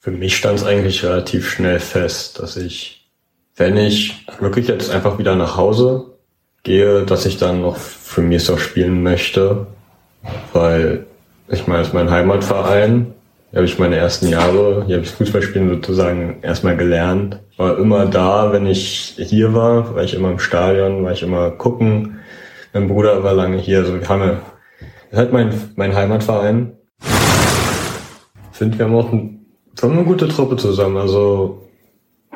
Für mich stand es eigentlich relativ schnell fest, dass ich, wenn ich wirklich jetzt einfach wieder nach Hause gehe, dass ich dann noch für Miesdorf spielen möchte, weil ich meine, es ist mein Heimatverein. Hier habe ich meine ersten Jahre, hier habe ich Fußballspielen sozusagen erstmal gelernt. War immer da, wenn ich hier war, war ich immer im Stadion, war ich immer gucken. Mein Bruder war lange hier, also wir haben ist halt mein, mein Heimatverein. Finde, wir haben auch wir haben eine gute Truppe zusammen, also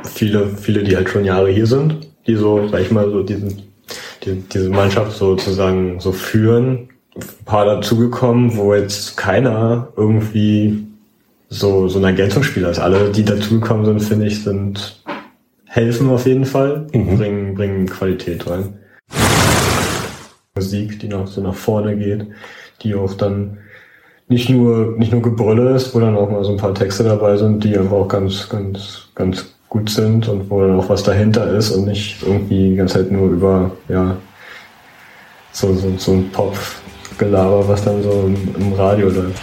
viele, viele, die halt schon Jahre hier sind, die so, sag ich mal, so diesen, die, diese Mannschaft sozusagen so führen. Ein paar dazugekommen, wo jetzt keiner irgendwie so, so ein Ergänzungsspieler ist. Alle, die dazugekommen sind, finde ich, sind, helfen auf jeden Fall, mhm. bringen, bringen Qualität rein. Musik, die noch so nach vorne geht, die auch dann nicht nur, nicht nur Gebrülle ist, wo dann auch mal so ein paar Texte dabei sind, die einfach auch ganz, ganz, ganz gut sind und wo dann auch was dahinter ist und nicht irgendwie die ganze Zeit nur über, ja, so, so, so ein Pop-Gelaber, was dann so im, im Radio läuft.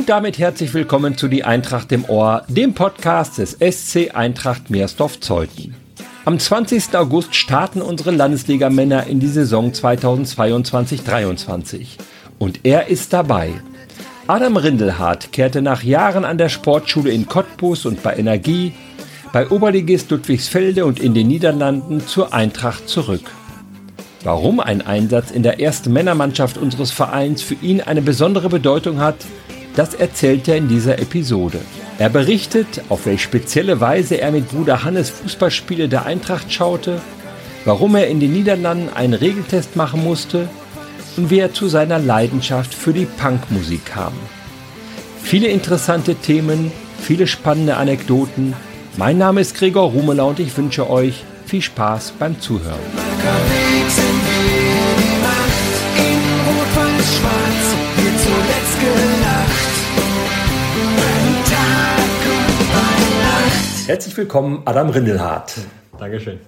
Und damit herzlich willkommen zu Die Eintracht im Ohr, dem Podcast des SC Eintracht Meersdorf-Zeuthen. Am 20. August starten unsere Landesligamänner in die Saison 2022-23. Und er ist dabei. Adam Rindelhardt kehrte nach Jahren an der Sportschule in Cottbus und bei Energie, bei Oberligist Ludwigsfelde und in den Niederlanden zur Eintracht zurück. Warum ein Einsatz in der ersten Männermannschaft unseres Vereins für ihn eine besondere Bedeutung hat, das erzählt er in dieser Episode. Er berichtet, auf welche spezielle Weise er mit Bruder Hannes Fußballspiele der Eintracht schaute, warum er in den Niederlanden einen Regeltest machen musste und wie er zu seiner Leidenschaft für die Punkmusik kam. Viele interessante Themen, viele spannende Anekdoten. Mein Name ist Gregor Rumeler und ich wünsche euch viel Spaß beim Zuhören. Herzlich willkommen, Adam Rindelhardt. Dankeschön.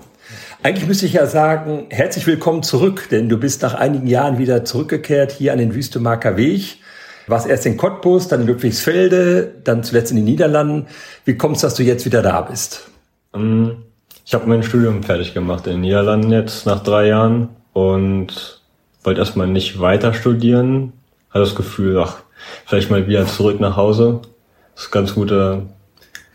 Eigentlich müsste ich ja sagen, herzlich willkommen zurück, denn du bist nach einigen Jahren wieder zurückgekehrt hier an den Wüstemarker Weg. Warst erst in Cottbus, dann in Ludwigsfelde, dann zuletzt in den Niederlanden. Wie kommt es, dass du jetzt wieder da bist? Ähm, ich habe mein Studium fertig gemacht in den Niederlanden jetzt nach drei Jahren und wollte erstmal nicht weiter studieren. Hatte das Gefühl, ach, vielleicht mal wieder zurück nach Hause. Das ist ganz gute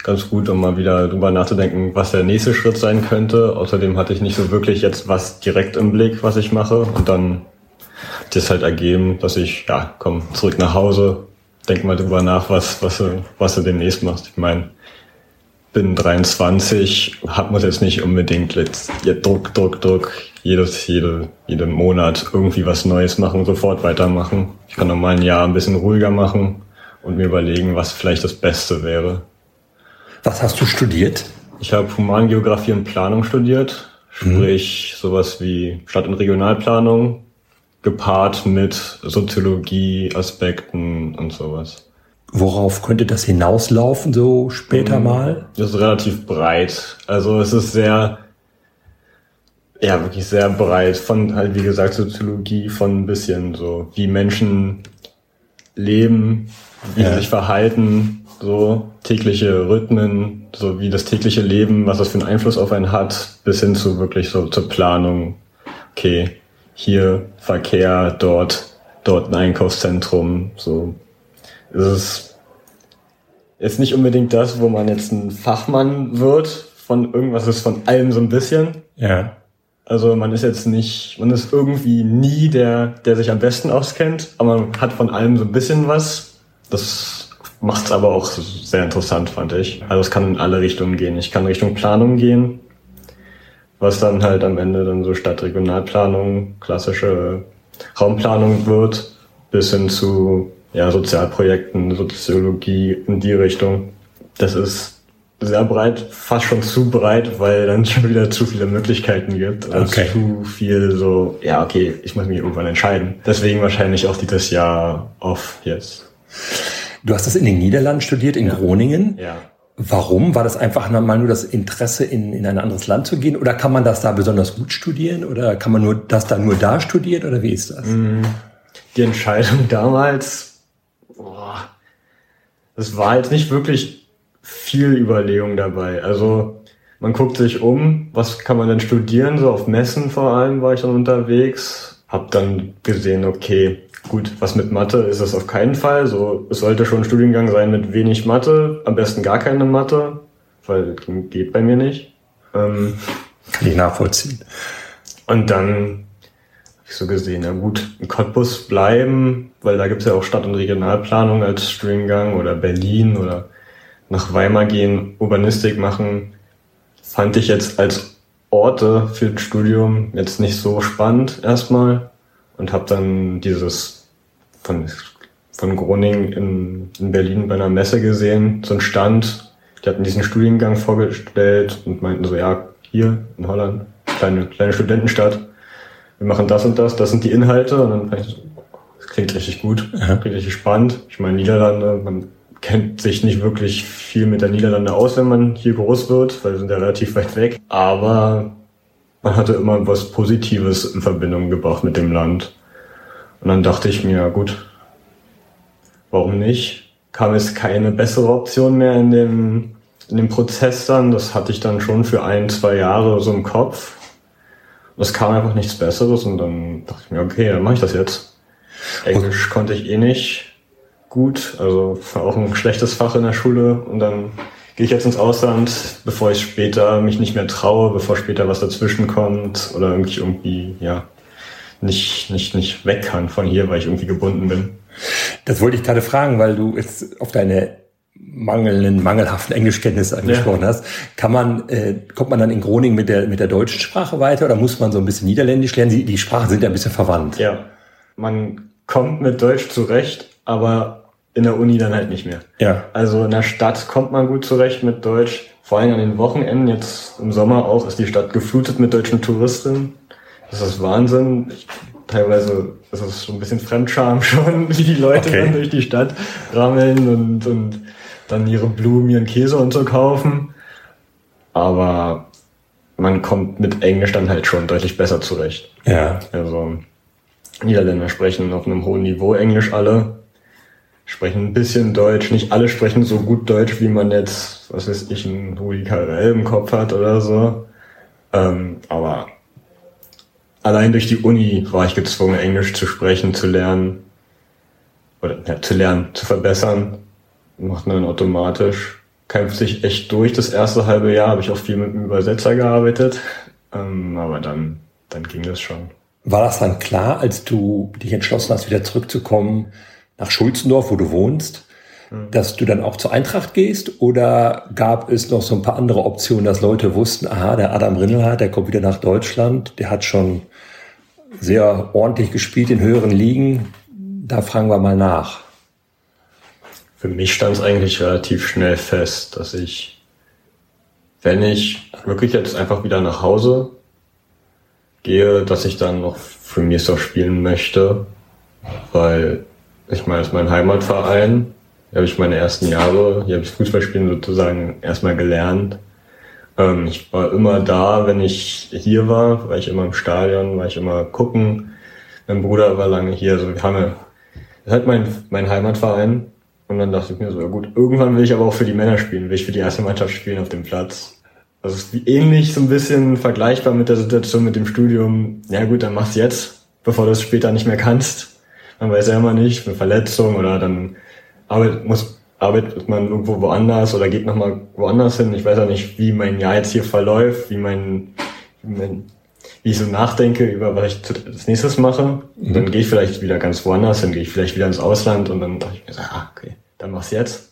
ganz gut, um mal wieder drüber nachzudenken, was der nächste Schritt sein könnte. Außerdem hatte ich nicht so wirklich jetzt was direkt im Blick, was ich mache. Und dann hat das halt ergeben, dass ich, ja, komm, zurück nach Hause, denk mal drüber nach, was, was, du, was du demnächst machst. Ich meine, bin 23, hab muss jetzt nicht unbedingt jetzt, jetzt Druck, Druck, Druck, jedes, jede, jeden Monat irgendwie was Neues machen, sofort weitermachen. Ich kann noch mal ein Jahr ein bisschen ruhiger machen und mir überlegen, was vielleicht das Beste wäre. Was hast du studiert? Ich habe Humangeografie und Planung studiert, sprich mhm. sowas wie Stadt- und Regionalplanung, gepaart mit Soziologie-Aspekten und sowas. Worauf könnte das hinauslaufen, so später mhm. mal? Das ist relativ breit. Also es ist sehr, ja, wirklich sehr breit. Von halt, wie gesagt, Soziologie, von ein bisschen so, wie Menschen leben, wie ja. sie sich verhalten, so tägliche Rhythmen, so wie das tägliche Leben, was das für einen Einfluss auf einen hat, bis hin zu wirklich so zur Planung. Okay, hier Verkehr, dort, dort ein Einkaufszentrum, so. Es ist jetzt nicht unbedingt das, wo man jetzt ein Fachmann wird von irgendwas, ist von allem so ein bisschen. Ja. Also man ist jetzt nicht, man ist irgendwie nie der, der sich am besten auskennt, aber man hat von allem so ein bisschen was. Das macht es aber auch sehr interessant, fand ich. Also es kann in alle Richtungen gehen. Ich kann Richtung Planung gehen, was dann halt am Ende dann so Stadtregionalplanung, klassische Raumplanung wird, bis hin zu ja, Sozialprojekten, Soziologie in die Richtung. Das ist sehr breit, fast schon zu breit, weil dann schon wieder zu viele Möglichkeiten gibt. Also okay. zu viel so, ja, okay, ich muss mich irgendwann entscheiden. Deswegen wahrscheinlich auch dieses Jahr off jetzt. Du hast das in den Niederlanden studiert, in ja. Groningen. Ja. Warum? War das einfach mal nur das Interesse, in, in ein anderes Land zu gehen? Oder kann man das da besonders gut studieren? Oder kann man nur das da nur da studieren? Oder wie ist das? Mhm. Die Entscheidung damals, boah, es war jetzt nicht wirklich viel Überlegung dabei. Also man guckt sich um, was kann man denn studieren? So auf Messen vor allem war ich dann unterwegs. Hab dann gesehen, okay, Gut, was mit Mathe ist es auf keinen Fall. So, es sollte schon ein Studiengang sein mit wenig Mathe, am besten gar keine Mathe, weil geht bei mir nicht. Ähm, Kann ich nachvollziehen. Und dann habe ich so gesehen, na gut, in Cottbus bleiben, weil da gibt's ja auch Stadt- und Regionalplanung als Studiengang oder Berlin oder nach Weimar gehen, Urbanistik machen, fand ich jetzt als Orte für das Studium jetzt nicht so spannend erstmal und habe dann dieses von, von Groningen in, in Berlin bei einer Messe gesehen, so ein Stand. Die hatten diesen Studiengang vorgestellt und meinten so, ja, hier in Holland, kleine, kleine Studentenstadt, wir machen das und das, das sind die Inhalte und dann fand ich so, das klingt richtig gut, ja. klingt richtig spannend. Ich meine, Niederlande, man kennt sich nicht wirklich viel mit der Niederlande aus, wenn man hier groß wird, weil wir sind ja relativ weit weg. Aber man hatte immer was Positives in Verbindung gebracht mit dem Land. Und dann dachte ich mir, gut, warum nicht? Kam es keine bessere Option mehr in dem, in dem Prozess dann. Das hatte ich dann schon für ein, zwei Jahre so im Kopf. Es kam einfach nichts Besseres und dann dachte ich mir, okay, dann mache ich das jetzt. Englisch konnte ich eh nicht gut, also war auch ein schlechtes Fach in der Schule und dann gehe ich jetzt ins Ausland, bevor ich später mich nicht mehr traue, bevor später was dazwischen kommt oder irgendwie irgendwie, ja, nicht, nicht, nicht weg kann von hier, weil ich irgendwie gebunden bin. Das wollte ich gerade fragen, weil du jetzt auf deine mangelnden, mangelhaften Englischkenntnisse angesprochen ja. hast. Kann man, äh, kommt man dann in Groningen mit der, mit der deutschen Sprache weiter oder muss man so ein bisschen Niederländisch lernen? Die, die Sprachen sind ja ein bisschen verwandt. Ja. Man kommt mit Deutsch zurecht, aber in der Uni dann halt nicht mehr. Ja. Also in der Stadt kommt man gut zurecht mit Deutsch. Vor allem an den Wochenenden, jetzt im Sommer auch, ist die Stadt geflutet mit deutschen Touristen. Das ist Wahnsinn. Ich, teilweise ist es so ein bisschen Fremdscham schon, wie die Leute okay. dann durch die Stadt rammeln und, und dann ihre Blumen, ihren Käse und so kaufen. Aber man kommt mit Englisch dann halt schon deutlich besser zurecht. Ja. Also Niederländer sprechen auf einem hohen Niveau Englisch alle, sprechen ein bisschen Deutsch. Nicht alle sprechen so gut Deutsch, wie man jetzt, was weiß ich, einen Rudi Carell im Kopf hat oder so. Ähm, aber allein durch die Uni war ich gezwungen, Englisch zu sprechen, zu lernen. Oder ja, zu lernen, zu verbessern. Macht man dann automatisch. Kämpft sich echt durch. Das erste halbe Jahr habe ich auch viel mit einem Übersetzer gearbeitet. Ähm, aber dann, dann ging das schon. War das dann klar, als du dich entschlossen hast, wieder zurückzukommen nach Schulzendorf, wo du wohnst, hm. dass du dann auch zur Eintracht gehst? Oder gab es noch so ein paar andere Optionen, dass Leute wussten, aha, der Adam Rindelhardt, der kommt wieder nach Deutschland, der hat schon sehr ordentlich gespielt in höheren Ligen. Da fragen wir mal nach. Für mich stand es eigentlich relativ schnell fest, dass ich, wenn ich wirklich jetzt einfach wieder nach Hause gehe, dass ich dann noch für Miesdorf spielen möchte, weil ich meine, es ist mein Heimatverein. Hier habe ich meine ersten Jahre, hier habe ich Fußballspielen sozusagen erstmal gelernt. Ähm, ich war immer da, wenn ich hier war, war ich immer im Stadion, war ich immer gucken. Mein Bruder war lange hier, also wir haben ja, das halt mein, mein Heimatverein. Und dann dachte ich mir so, ja gut, irgendwann will ich aber auch für die Männer spielen, will ich für die erste Mannschaft spielen auf dem Platz. Also es ist ähnlich so ein bisschen vergleichbar mit der Situation mit dem Studium. Ja gut, dann mach's jetzt, bevor du es später nicht mehr kannst. Man weiß ja immer nicht, eine Verletzung oder dann arbeit, muss arbeitet man irgendwo woanders oder geht nochmal woanders hin. Ich weiß auch nicht, wie mein Jahr jetzt hier verläuft, wie mein, wie, mein, wie ich so nachdenke über was ich als nächstes mache. Und dann gehe ich vielleicht wieder ganz woanders hin, gehe ich vielleicht wieder ins Ausland und dann dachte ich mir so, ah, okay, dann mach's jetzt.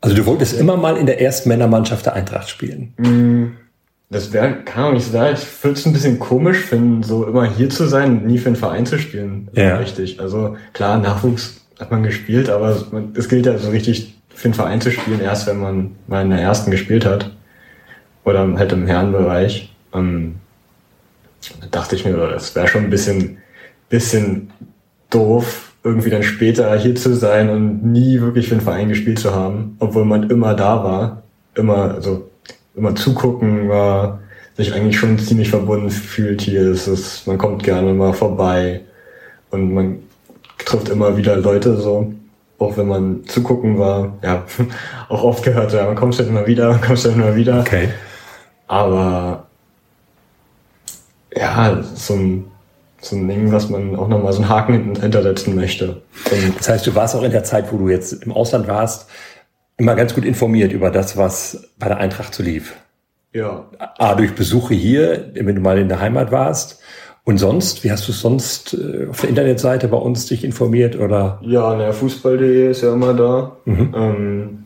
Also du wolltest immer mal in der ersten Männermannschaft der Eintracht spielen. Mm, das wäre, kann auch nicht sein. Ich würde es ein bisschen komisch finden, so immer hier zu sein und nie für einen Verein zu spielen. Ja. Richtig. Also klar, Nachwuchs hat man gespielt, aber es gilt ja so richtig für einen Verein zu spielen, erst wenn man mal in der ersten gespielt hat. Oder halt im Herrenbereich. Ähm, da dachte ich mir, das wäre schon ein bisschen, bisschen doof, irgendwie dann später hier zu sein und nie wirklich für den Verein gespielt zu haben, obwohl man immer da war, immer, also immer zugucken war, sich eigentlich schon ziemlich verbunden fühlt hier. Es ist, man kommt gerne mal vorbei und man trifft immer wieder Leute so. Auch wenn man zugucken war, ja, auch oft gehört, ja, man kommt halt immer wieder, man kommt halt immer wieder. Okay. Aber ja, so ein, so ein Ding, was man auch nochmal so einen Haken hintersetzen möchte. Und das heißt, du warst auch in der Zeit, wo du jetzt im Ausland warst, immer ganz gut informiert über das, was bei der Eintracht so lief. Ja. A, durch Besuche hier, wenn du mal in der Heimat warst. Und sonst, wie hast du sonst äh, auf der Internetseite bei uns dich informiert oder? Ja, der Fußball.de ist ja immer da. Mhm. Ähm,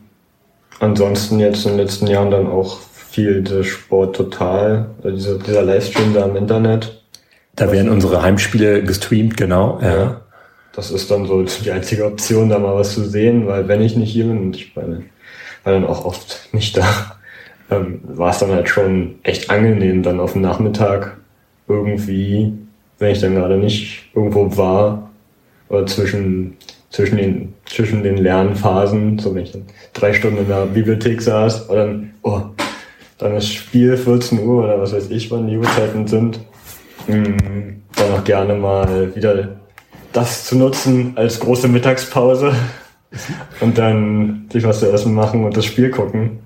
ansonsten jetzt in den letzten Jahren dann auch viel das Sport total, also dieser, dieser Livestream da im Internet. Da werden unsere Heimspiele gestreamt, genau. Ja. ja. Das ist dann so die einzige Option, da mal was zu sehen, weil wenn ich nicht hier bin, und ich meine, war dann auch oft nicht da, ähm, war es dann halt schon echt angenehm, dann auf dem Nachmittag irgendwie, wenn ich dann gerade nicht irgendwo war, oder zwischen, zwischen den, zwischen den Lernphasen, so wenn ich dann drei Stunden in der Bibliothek saß, oder dann, oh, dann ist Spiel 14 Uhr oder was weiß ich, wann die Uhrzeiten sind, ähm, dann auch gerne mal wieder das zu nutzen als große Mittagspause und dann sich was zu essen machen und das Spiel gucken.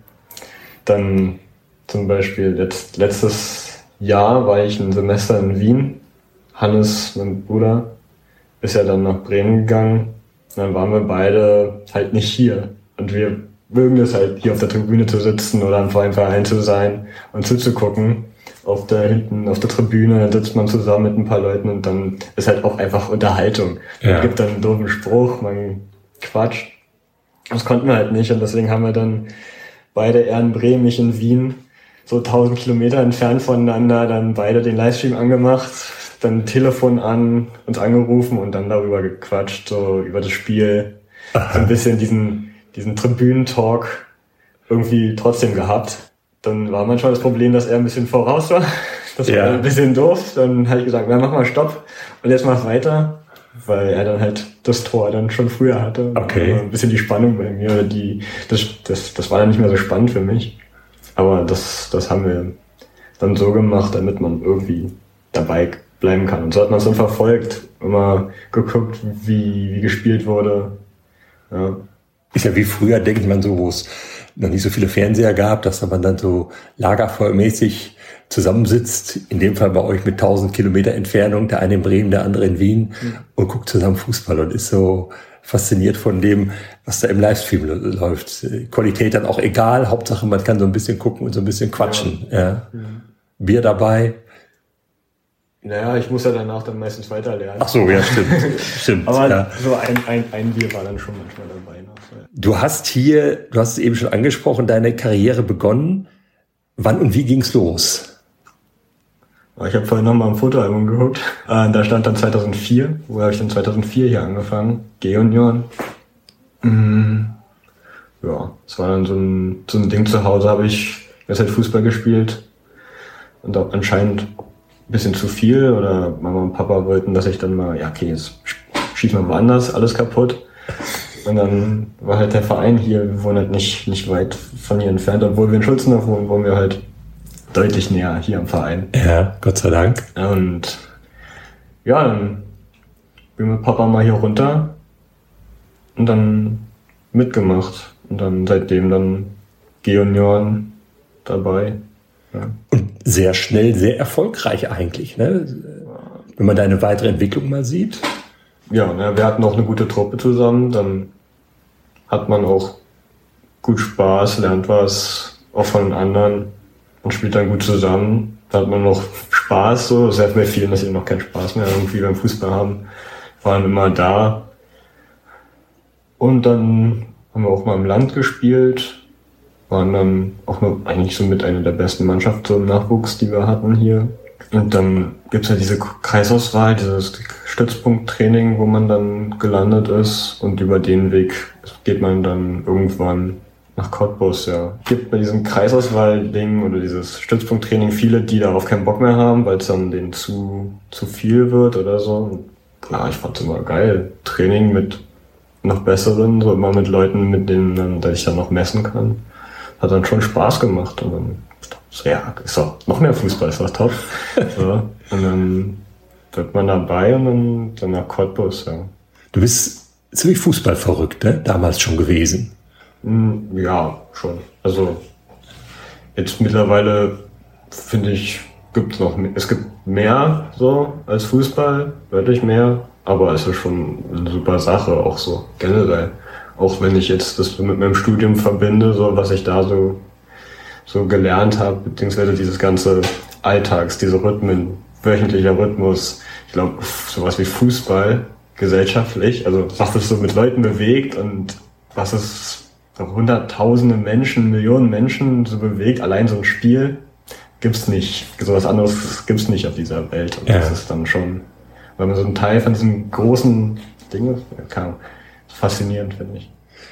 Dann zum Beispiel letzt, letztes Jahr war ich ein Semester in Wien. Hannes, mein Bruder, ist ja dann nach Bremen gegangen. Dann waren wir beide halt nicht hier. Und wir mögen es halt, hier auf der Tribüne zu sitzen oder am Verein zu sein und zuzugucken. Auf der hinten auf der Tribüne, dann sitzt man zusammen mit ein paar Leuten und dann ist halt auch einfach Unterhaltung. Ja. Man gibt dann einen doofen Spruch, man quatscht. Das konnten wir halt nicht und deswegen haben wir dann beide eher in Bremen, ich in Wien, so 1000 Kilometer entfernt voneinander, dann beide den Livestream angemacht, dann Telefon an, uns angerufen und dann darüber gequatscht, so über das Spiel. Aha. So ein bisschen diesen, diesen Tribünentalk irgendwie trotzdem gehabt. Dann war manchmal das Problem, dass er ein bisschen voraus war. Das ja. war ein bisschen doof. Dann habe ich gesagt, na, mach mal Stopp und jetzt mach weiter weil er dann halt das Tor dann schon früher hatte. Okay. ein bisschen die Spannung bei mir, die, das, das, das war dann nicht mehr so spannend für mich. Aber das, das haben wir dann so gemacht, damit man irgendwie dabei bleiben kann. Und so hat man es dann verfolgt, immer geguckt, wie, wie gespielt wurde. Ja. Ist ja wie früher, denkt man so, wo es noch nicht so viele Fernseher gab, dass man dann so lagerfeuermäßig zusammensitzt, in dem Fall bei euch mit 1000 Kilometer Entfernung, der eine in Bremen, der andere in Wien mhm. und guckt zusammen Fußball und ist so fasziniert von dem, was da im Livestream läuft. Qualität dann auch egal, Hauptsache man kann so ein bisschen gucken und so ein bisschen quatschen. Ja. ja. Mhm. Bier dabei. Naja, ich muss ja danach dann meistens weiter lernen. Ach so, ja, stimmt. stimmt Aber ja. so ein, ein, ein Bier war dann schon manchmal dabei. Noch. Du hast hier, du hast es eben schon angesprochen, deine Karriere begonnen. Wann und wie ging's los? Ich habe vorhin nochmal ein Fotoalbum geguckt. Äh, da stand dann 2004. Wo habe ich dann 2004 hier angefangen? G-Union. Mhm. Ja, es war dann so ein, so ein Ding zu Hause, habe ich jetzt halt Fußball gespielt. Und auch anscheinend ein bisschen zu viel. Oder Mama und Papa wollten, dass ich dann mal, ja okay, jetzt schieß mal woanders, alles kaputt. Und dann war halt der Verein hier, wir wohnen halt nicht, nicht weit von hier entfernt, obwohl wir in Schulzenhof wohnen, wohnen wir halt deutlich näher hier am Verein. Ja, Gott sei Dank. Und ja, dann bin mit Papa mal hier runter und dann mitgemacht. Und dann seitdem dann G-Union dabei. Ja. Und sehr schnell, sehr erfolgreich eigentlich, ne? Wenn man deine weitere Entwicklung mal sieht. Ja, ne, wir hatten auch eine gute Truppe zusammen, dann hat man auch gut Spaß, lernt was, auch von den anderen und spielt dann gut zusammen. Da hat man noch Spaß, so. Das hat mir vielen, dass sie noch keinen Spaß mehr irgendwie beim Fußball haben. Waren immer da. Und dann haben wir auch mal im Land gespielt. Waren dann auch noch eigentlich so mit einer der besten Mannschaften so im Nachwuchs, die wir hatten hier. Und dann gibt's ja diese Kreisauswahl, dieses Stützpunkttraining, wo man dann gelandet ist. Und über den Weg geht man dann irgendwann nach Cottbus, ja. Gibt bei diesem Kreisauswahl-Ding oder dieses Stützpunkttraining viele, die darauf keinen Bock mehr haben, weil es dann denen zu, zu viel wird oder so. ja, ich fand es immer geil. Training mit noch besseren, so immer mit Leuten, mit denen dann, ich dann noch messen kann. Hat dann schon Spaß gemacht. Und dann, so, ja, ist doch noch mehr Fußball, ist doch top. so, und dann wird man dabei und dann, dann nach Cottbus, ja. Du bist ziemlich fußballverrückt, ne? Damals schon gewesen. Hm, ja, schon. Also jetzt mittlerweile finde ich, gibt noch, es gibt mehr so als Fußball, deutlich mehr, aber es ist schon eine super Sache, auch so generell. Auch wenn ich jetzt das mit meinem Studium verbinde, so was ich da so, so gelernt habe, beziehungsweise dieses ganze Alltags, diese Rhythmen, wöchentlicher Rhythmus, ich glaube, sowas wie Fußball gesellschaftlich, also was es so mit Leuten bewegt und was es hunderttausende Menschen, Millionen Menschen so bewegt, allein so ein Spiel, gibt's nicht. So was anderes gibt's nicht auf dieser Welt. Und ja. das ist dann schon, weil man so ein Teil von diesem großen Ding ist, kann, faszinierend, finde ich.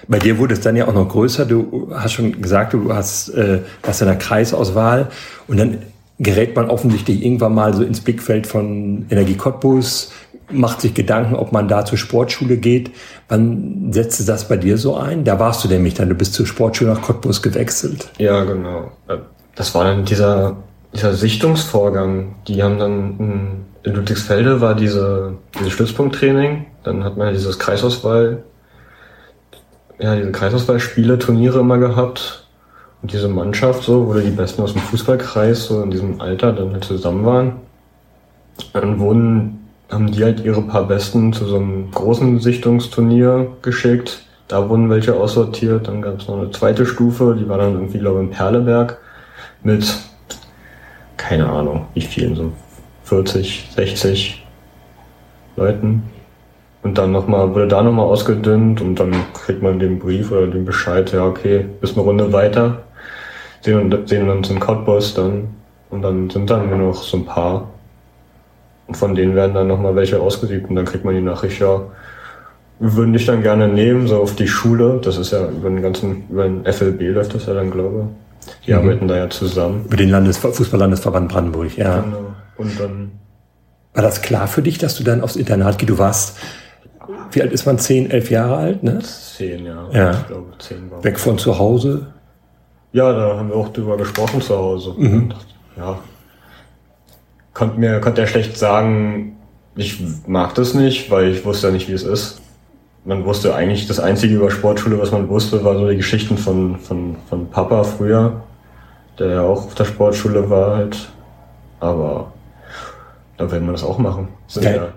Bei dir wurde es dann ja auch noch größer. Du hast schon gesagt, du hast, äh, hast in der Kreisauswahl und dann gerät man offensichtlich irgendwann mal so ins Blickfeld von Energie Cottbus, macht sich Gedanken, ob man da zur Sportschule geht. Wann setzte das bei dir so ein? Da warst du nämlich dann, du bist zur Sportschule nach Cottbus gewechselt. Ja, genau. Das war dann dieser, dieser Sichtungsvorgang. Die haben dann in Ludwigsfelde war diese, dieses Stützpunkttraining. Dann hat man dieses Kreisauswahl, ja, diese Kreisauswahlspiele, Turniere immer gehabt. Und diese Mannschaft so, wo die Besten aus dem Fußballkreis so in diesem Alter dann halt zusammen waren. Dann wurden haben die halt ihre paar Besten zu so einem großen Sichtungsturnier geschickt. Da wurden welche aussortiert. Dann gab es noch eine zweite Stufe, die war dann irgendwie, glaube ich, in Perleberg mit, keine Ahnung, wie vielen, so 40, 60 Leuten. Und dann nochmal, wurde da nochmal ausgedünnt und dann kriegt man den Brief oder den Bescheid, ja, okay, bis eine Runde weiter. Sehen, sehen uns in Cottbus dann. Und dann sind dann nur noch so ein paar und von denen werden dann nochmal welche ausgesiebt und dann kriegt man die Nachricht, ja, wir würden dich dann gerne nehmen, so auf die Schule. Das ist ja über den ganzen, über den FLB läuft das ja dann, glaube ich. Die mhm. arbeiten da ja zusammen. Über den Landes Fußballlandesverband Brandenburg, ja. Genau. Und dann. War das klar für dich, dass du dann aufs Internat gehst? Du warst, wie alt ist man? Zehn, elf Jahre alt, ne? Zehn, ja. ja. Ich glaube, zehn war Weg von zu Hause? Ja, da haben wir auch drüber gesprochen zu Hause. Mhm. Ja, konnte mir konnte er schlecht sagen, ich mag das nicht, weil ich wusste ja nicht, wie es ist. Man wusste eigentlich, das Einzige über Sportschule, was man wusste, war so die Geschichten von, von, von Papa früher, der ja auch auf der Sportschule war halt. Aber da werden wir das auch machen. Der, ja,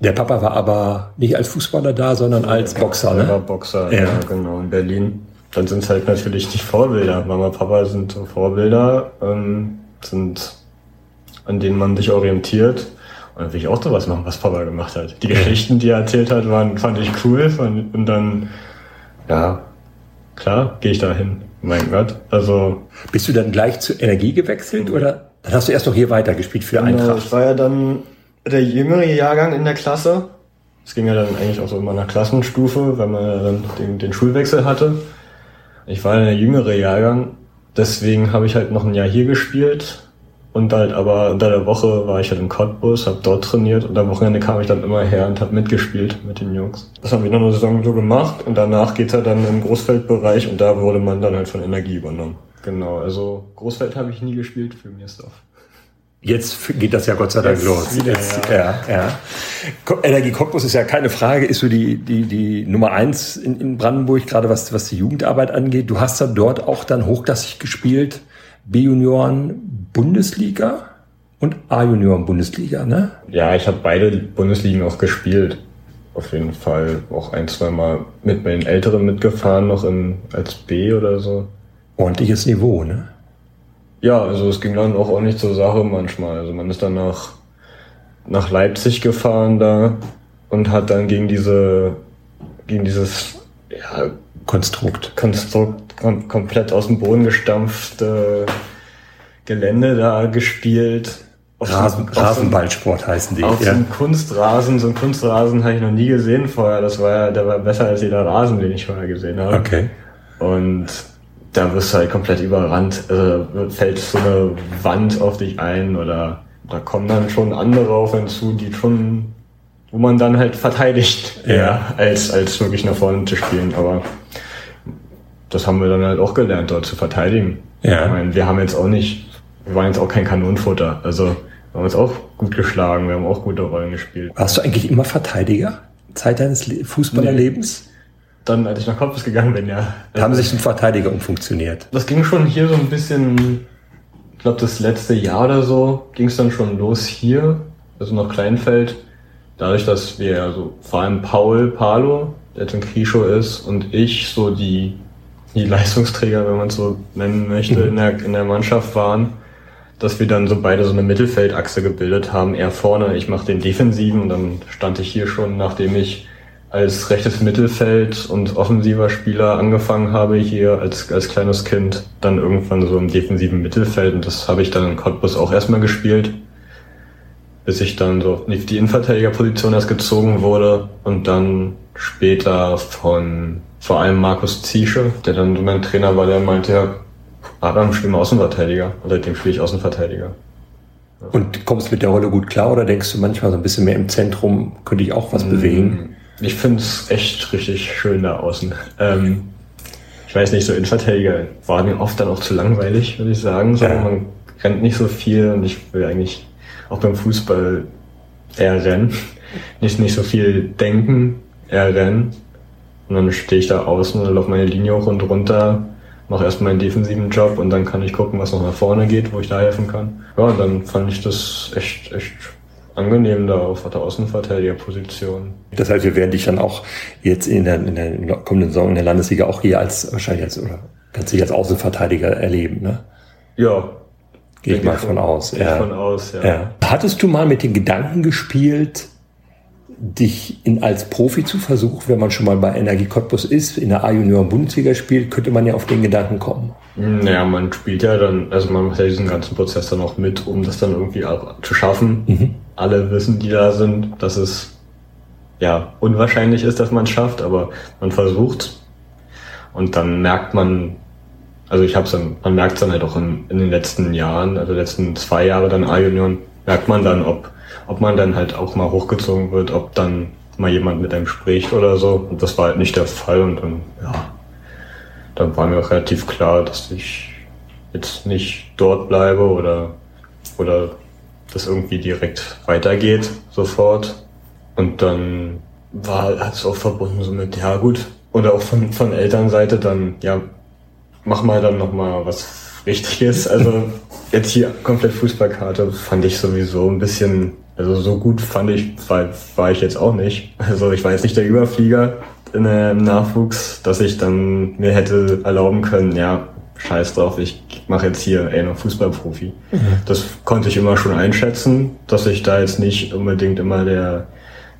der, Papa war aber nicht als Fußballer da, sondern als Boxer, ne? war Boxer, ja. ja, genau, in Berlin. Dann sind es halt natürlich die Vorbilder. Mama, Papa sind so Vorbilder, ähm, sind an denen man sich orientiert. Und dann will ich auch sowas machen, was Papa gemacht hat. Die Geschichten, die er erzählt hat, waren, fand ich cool. Und dann, ja, klar, gehe ich da hin. Mein Gott. Also. Bist du dann gleich zur Energie gewechselt oder dann hast du erst noch hier weitergespielt für genau, Eintracht? Ich war ja dann der jüngere Jahrgang in der Klasse. Es ging ja dann eigentlich auch so immer nach Klassenstufe, weil man ja dann den, den Schulwechsel hatte. Ich war der jüngere Jahrgang, deswegen habe ich halt noch ein Jahr hier gespielt und halt aber unter der Woche war ich halt in Cottbus, habe dort trainiert und am Wochenende kam ich dann immer her und habe mitgespielt mit den Jungs. Das haben wir noch eine Saison so gemacht und danach geht's halt dann im Großfeldbereich und da wurde man dann halt von Energie übernommen. Genau, also Großfeld habe ich nie gespielt für Miersdorf. Jetzt geht das ja Gott sei Dank Jetzt los. Wieder, Jetzt, ja. ja, ja. Energie Cottbus ist ja keine Frage, ist so die, die, die Nummer eins in, in Brandenburg, gerade was, was die Jugendarbeit angeht. Du hast dann dort auch dann hochklassig gespielt. B-Junioren Bundesliga und A-Junioren Bundesliga, ne? Ja, ich habe beide Bundesligen auch gespielt. Auf jeden Fall auch ein, zwei Mal mit meinen Älteren mitgefahren, noch in, als B oder so. Ordentliches Niveau, ne? Ja, also es ging dann auch ordentlich zur Sache manchmal. Also man ist dann nach, nach Leipzig gefahren da und hat dann gegen diese, gegen dieses, ja, Konstrukt. Konstrukt kom komplett aus dem Boden gestampfte Gelände da gespielt. Rasen, so, Rasenballsport heißen die. Auf ja. so einem Kunstrasen, so ein Kunstrasen habe ich noch nie gesehen vorher. Das war ja, der war besser als jeder Rasen, den ich vorher gesehen habe. Okay. Und da wirst du halt komplett überrannt. Also fällt so eine Wand auf dich ein oder da kommen dann schon andere auf einen zu, die schon wo man dann halt verteidigt, ja. als, als wirklich nach vorne zu spielen. Aber das haben wir dann halt auch gelernt, dort zu verteidigen. Ja. Ich meine, wir haben jetzt auch nicht, wir waren jetzt auch kein Kanonenfutter. Also wir haben uns auch gut geschlagen, wir haben auch gute Rollen gespielt. Warst du eigentlich immer Verteidiger? Zeit deines Fußballerlebens? Nee. Dann, als ich nach Cottbus gegangen bin, ja. Da haben sich ein Verteidiger umfunktioniert. Das ging schon hier so ein bisschen, ich glaube das letzte Jahr oder so, ging es dann schon los hier, also nach Kleinfeld. Dadurch, dass wir, also vor allem Paul Palo, der jetzt in Krischow ist, und ich so die die Leistungsträger, wenn man es so nennen möchte, in der, in der Mannschaft waren, dass wir dann so beide so eine Mittelfeldachse gebildet haben. Er vorne, ich mache den Defensiven und dann stand ich hier schon, nachdem ich als rechtes Mittelfeld und offensiver Spieler angefangen habe hier als, als kleines Kind, dann irgendwann so im defensiven Mittelfeld und das habe ich dann in Cottbus auch erstmal gespielt, bis ich dann so auf die Innenverteidigerposition erst gezogen wurde und dann später von vor allem Markus Ziesche, der dann so mein Trainer war, der meinte, ja, Adam, spiel mal Außenverteidiger. Und seitdem spiele ich Außenverteidiger. Und kommst du mit der Rolle gut klar oder denkst du manchmal so ein bisschen mehr im Zentrum, könnte ich auch was mmh, bewegen? Ich finde es echt richtig schön da außen. Ähm, ich weiß nicht, so Innenverteidiger war mir oft dann auch zu langweilig, würde ich sagen. So, ja. Man rennt nicht so viel und ich will eigentlich auch beim Fußball eher rennen. Nicht, nicht so viel denken, eher rennen. Und dann stehe ich da außen und laufe meine Linie hoch und runter, mache erstmal einen defensiven Job und dann kann ich gucken, was noch nach vorne geht, wo ich da helfen kann. Ja, und dann fand ich das echt, echt angenehm da auf der Außenverteidigerposition. Das heißt, wir werden dich dann auch jetzt in der, in der kommenden Saison in der Landesliga auch hier als, wahrscheinlich als, oder kannst dich als Außenverteidiger erleben, ne? Ja. Gehe ich mal von aus. Ja. Von aus, ja. ja. Hattest du mal mit den Gedanken gespielt, dich in, als Profi zu versuchen, wenn man schon mal bei Energie Cottbus ist, in der A-Junior-Bundesliga spielt, könnte man ja auf den Gedanken kommen. Naja, man spielt ja dann, also man macht ja diesen ganzen Prozess dann auch mit, um das dann irgendwie auch zu schaffen. Mhm. Alle wissen, die da sind, dass es ja unwahrscheinlich ist, dass man es schafft, aber man versucht und dann merkt man, also ich hab's dann, man merkt es dann halt auch in, in den letzten Jahren, also letzten zwei Jahre dann A-Junioren, merkt man dann, ob ob man dann halt auch mal hochgezogen wird, ob dann mal jemand mit einem spricht oder so. Und das war halt nicht der Fall und dann, ja, dann war mir auch relativ klar, dass ich jetzt nicht dort bleibe oder, oder das irgendwie direkt weitergeht sofort. Und dann war es auch verbunden so mit, ja gut, oder auch von, von Elternseite dann, ja, mach mal dann nochmal was Richtiges. Also jetzt hier komplett Fußballkarte fand ich sowieso ein bisschen also so gut fand ich, war, war ich jetzt auch nicht. Also ich war jetzt nicht der Überflieger in, äh, im Nachwuchs, dass ich dann mir hätte erlauben können, ja, scheiß drauf, ich mache jetzt hier ey, noch Fußballprofi. Mhm. Das konnte ich immer schon einschätzen, dass ich da jetzt nicht unbedingt immer der,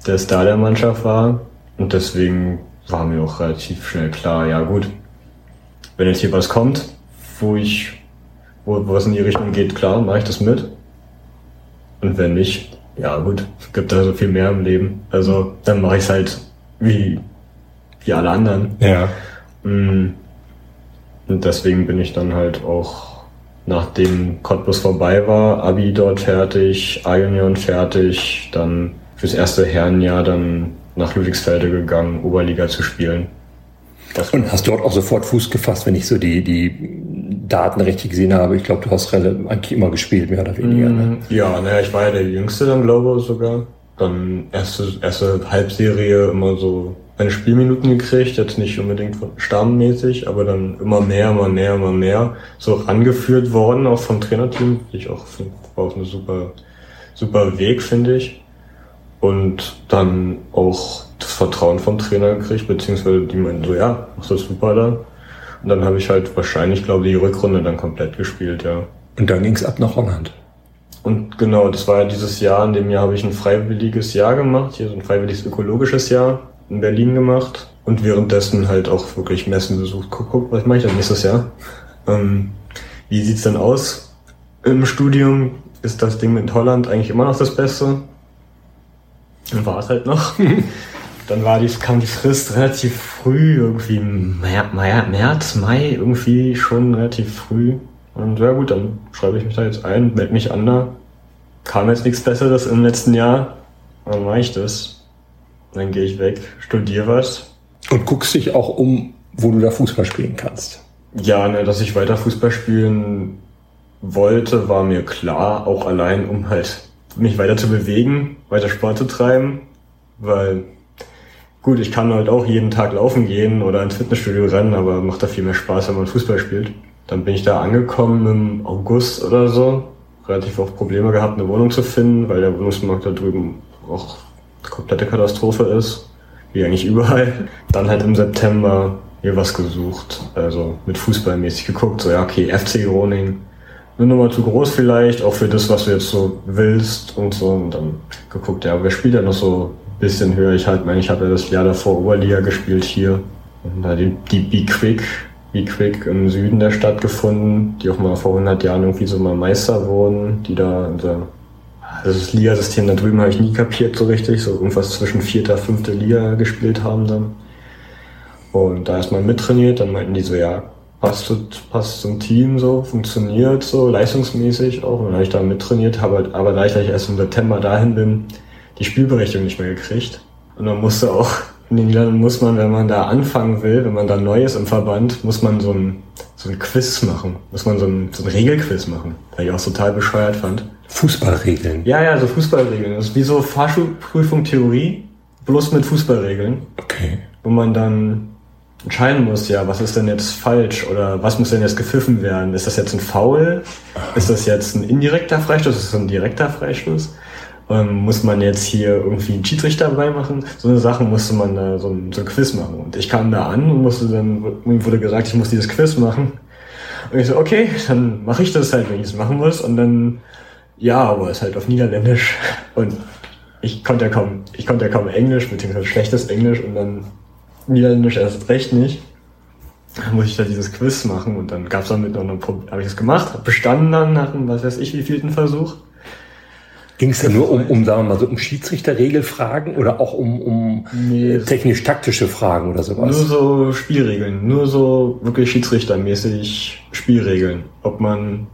der Star der Mannschaft war. Und deswegen war mir auch relativ schnell klar, ja gut, wenn jetzt hier was kommt, wo ich, wo, wo es in die Richtung geht, klar, mache ich das mit. Und wenn nicht, ja gut, gibt da so viel mehr im Leben. Also dann mache ich es halt wie, wie alle anderen. Ja. Mm. Und deswegen bin ich dann halt auch, nachdem Cottbus vorbei war, Abi dort fertig, A-Union fertig, dann fürs erste Herrenjahr dann nach Ludwigsfelde gegangen, Oberliga zu spielen. Das und hast dort auch sofort Fuß gefasst, wenn ich so die, die Daten richtig gesehen habe. Ich glaube, du hast eigentlich immer gespielt, mehr oder weniger. Ne? Mm, ja, naja, ich war ja der Jüngste dann, glaube ich, sogar. Dann erste, erste Halbserie immer so meine Spielminuten gekriegt, jetzt nicht unbedingt stammmäßig, aber dann immer mehr, immer mehr, immer mehr so rangeführt worden, auch vom Trainerteam. Ich auch finde, war auch eine super, super Weg, finde ich. Und dann auch das Vertrauen vom Trainer gekriegt, beziehungsweise die meinten so, ja, machst das super da. Und dann habe ich halt wahrscheinlich, glaube ich, die Rückrunde dann komplett gespielt, ja. Und dann ging es ab nach Holland. Und genau, das war ja dieses Jahr, in dem Jahr habe ich ein freiwilliges Jahr gemacht, hier so ein freiwilliges ökologisches Jahr in Berlin gemacht und währenddessen halt auch wirklich Messen besucht. Guck, guck was mache ich dann nächstes Jahr? Ähm, wie sieht's denn aus im Studium? Ist das Ding mit Holland eigentlich immer noch das Beste? Dann war es halt noch. dann war die, kam die Frist relativ früh, irgendwie März, Mai, irgendwie schon relativ früh. Und ja gut, dann schreibe ich mich da jetzt ein, melde mich an da. Kam jetzt nichts Besseres im letzten Jahr, dann mache ich das. dann gehe ich weg, studiere was. Und guckst dich auch um, wo du da Fußball spielen kannst. Ja, ne, dass ich weiter Fußball spielen wollte, war mir klar, auch allein, um halt mich weiter zu bewegen, weiter Sport zu treiben, weil gut, ich kann halt auch jeden Tag laufen gehen oder ins Fitnessstudio rennen, aber macht da viel mehr Spaß, wenn man Fußball spielt. Dann bin ich da angekommen im August oder so, relativ auch Probleme gehabt, eine Wohnung zu finden, weil der Wohnungsmarkt da drüben auch komplette Katastrophe ist, wie eigentlich überall. Dann halt im September mir was gesucht, also mit Fußballmäßig geguckt, so ja, okay, FC Groningen, eine Nummer zu groß vielleicht, auch für das, was du jetzt so willst und so. Und dann geguckt, ja, wer spielt ja noch so bisschen höher? Ich halt meine, ich habe ja das Jahr davor Oberliga gespielt hier. Und da die, die Be Quick, Be Quick im Süden der Stadt gefunden, die auch mal vor 100 Jahren irgendwie so mal Meister wurden, die da also das Liga-System da drüben habe ich nie kapiert so richtig, so irgendwas zwischen vierter, fünfte Liga gespielt haben dann. Und da erstmal mittrainiert, dann meinten die so, ja, passt, passt zum Team so, funktioniert so, leistungsmäßig auch. Und dann habe ich da mittrainiert, habe aber da ich erst im September dahin bin, die Spielberechtigung nicht mehr gekriegt. Und dann musste auch, in den Niederlanden muss man, wenn man da anfangen will, wenn man da neu ist im Verband, muss man so ein, so ein Quiz machen. Muss man so ein, so ein Regelquiz machen, weil ich auch total bescheuert fand. Fußballregeln? Ja, ja, so Fußballregeln. Das ist wie so Fahrschulprüfung Theorie, bloß mit Fußballregeln. Okay. Wo man dann entscheiden muss, ja, was ist denn jetzt falsch oder was muss denn jetzt gepfiffen werden? Ist das jetzt ein Foul? Ist das jetzt ein indirekter Freistoß? Ist das ein direkter Freistoß? Ähm, muss man jetzt hier irgendwie einen Schiedsrichter dabei machen? So eine Sache musste man da so ein, so ein Quiz machen. Und ich kam da an und musste dann, mir wurde gesagt, ich muss dieses Quiz machen. Und ich so, okay, dann mache ich das halt, wenn ich es machen muss. Und dann, ja, aber es ist halt auf Niederländisch. Und ich konnte ja kaum, ich konnte ja kaum Englisch, beziehungsweise schlechtes Englisch und dann Niederländisch erst recht nicht. Dann muss ich da dieses Quiz machen und dann gab es damit noch ein Problem. Habe ich das gemacht, habe bestanden dann nach einem, was weiß ich, wie vielten Versuch. Ging es denn nur um, um, sagen wir mal so, um Schiedsrichterregelfragen oder auch um, um nee, technisch-taktische Fragen oder sowas? Nur so Spielregeln, nur so wirklich schiedsrichtermäßig Spielregeln. Ob man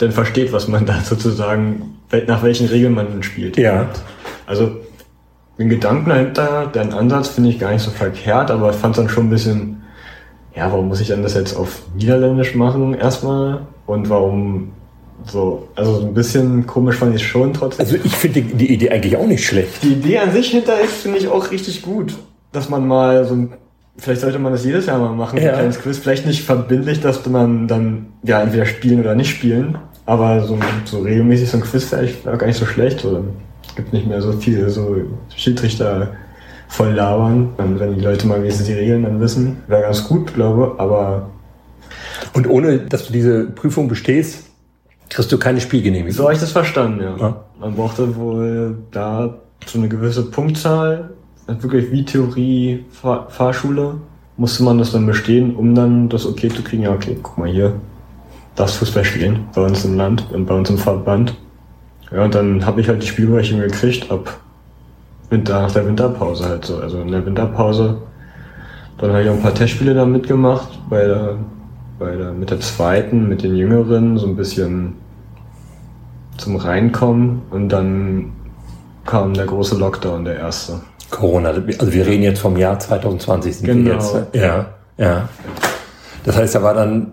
denn versteht, was man da sozusagen, nach welchen Regeln man spielt. Ja. Also den Gedanken dahinter, deinen Ansatz finde ich gar nicht so verkehrt, aber ich fand es dann schon ein bisschen, ja, warum muss ich dann das jetzt auf Niederländisch machen erstmal? Und warum so, also so ein bisschen komisch fand ich es schon trotzdem. Also ich finde die, die, Idee eigentlich auch nicht schlecht. Die Idee an sich hinter ist, finde ich auch richtig gut. Dass man mal so ein, vielleicht sollte man das jedes Jahr mal machen, ja. ein kleines Quiz. Vielleicht nicht verbindlich, dass man dann, ja, entweder spielen oder nicht spielen. Aber so, so regelmäßig so ein Quiz wäre gar nicht so schlecht. Oder? gibt nicht mehr so viel so Schiedsrichter voll labern. Wenn die Leute mal wenigstens die Regeln dann wissen, wäre ganz gut, glaube aber. Und ohne, dass du diese Prüfung bestehst, kriegst du keine Spielgenehmigung. So habe ich das verstanden, ja. ja. Man brauchte wohl da so eine gewisse Punktzahl, wirklich wie Theorie, Fahr Fahrschule, musste man das dann bestehen, um dann das okay zu kriegen. Ja, okay, guck mal hier, darfst Fußball spielen bei uns im Land und bei uns im Verband. Ja, und dann habe ich halt die Spielberechtigung gekriegt ab Winter, nach der Winterpause halt so. Also in der Winterpause, dann habe ich auch ein paar Testspiele da mitgemacht, bei der, bei der, mit der zweiten, mit den Jüngeren, so ein bisschen zum Reinkommen und dann kam der große Lockdown, der erste. Corona, also wir reden jetzt vom Jahr 2020 sind genau. wir jetzt. Ja, ja. Das heißt, da war dann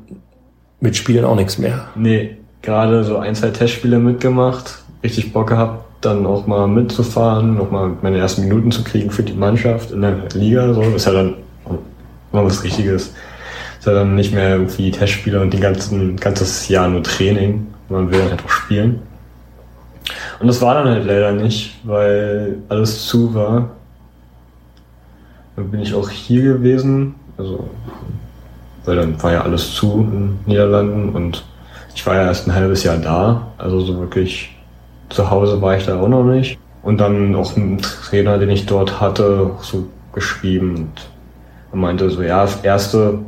mit Spielen auch nichts mehr. Nee, gerade so ein, zwei Testspiele mitgemacht, richtig Bock gehabt, dann auch mal mitzufahren, noch mal meine ersten Minuten zu kriegen für die Mannschaft in der Liga. So, das ist ja dann mal was Richtiges. Dann nicht mehr irgendwie Testspiele und die ganzen ganzes Jahr nur Training. Man will halt auch spielen. Und das war dann halt leider nicht, weil alles zu war. Dann bin ich auch hier gewesen, also weil dann war ja alles zu in den Niederlanden und ich war ja erst ein halbes Jahr da, also so wirklich zu Hause war ich da auch noch nicht. Und dann auch ein Trainer, den ich dort hatte, so geschrieben und er meinte so, ja, das erste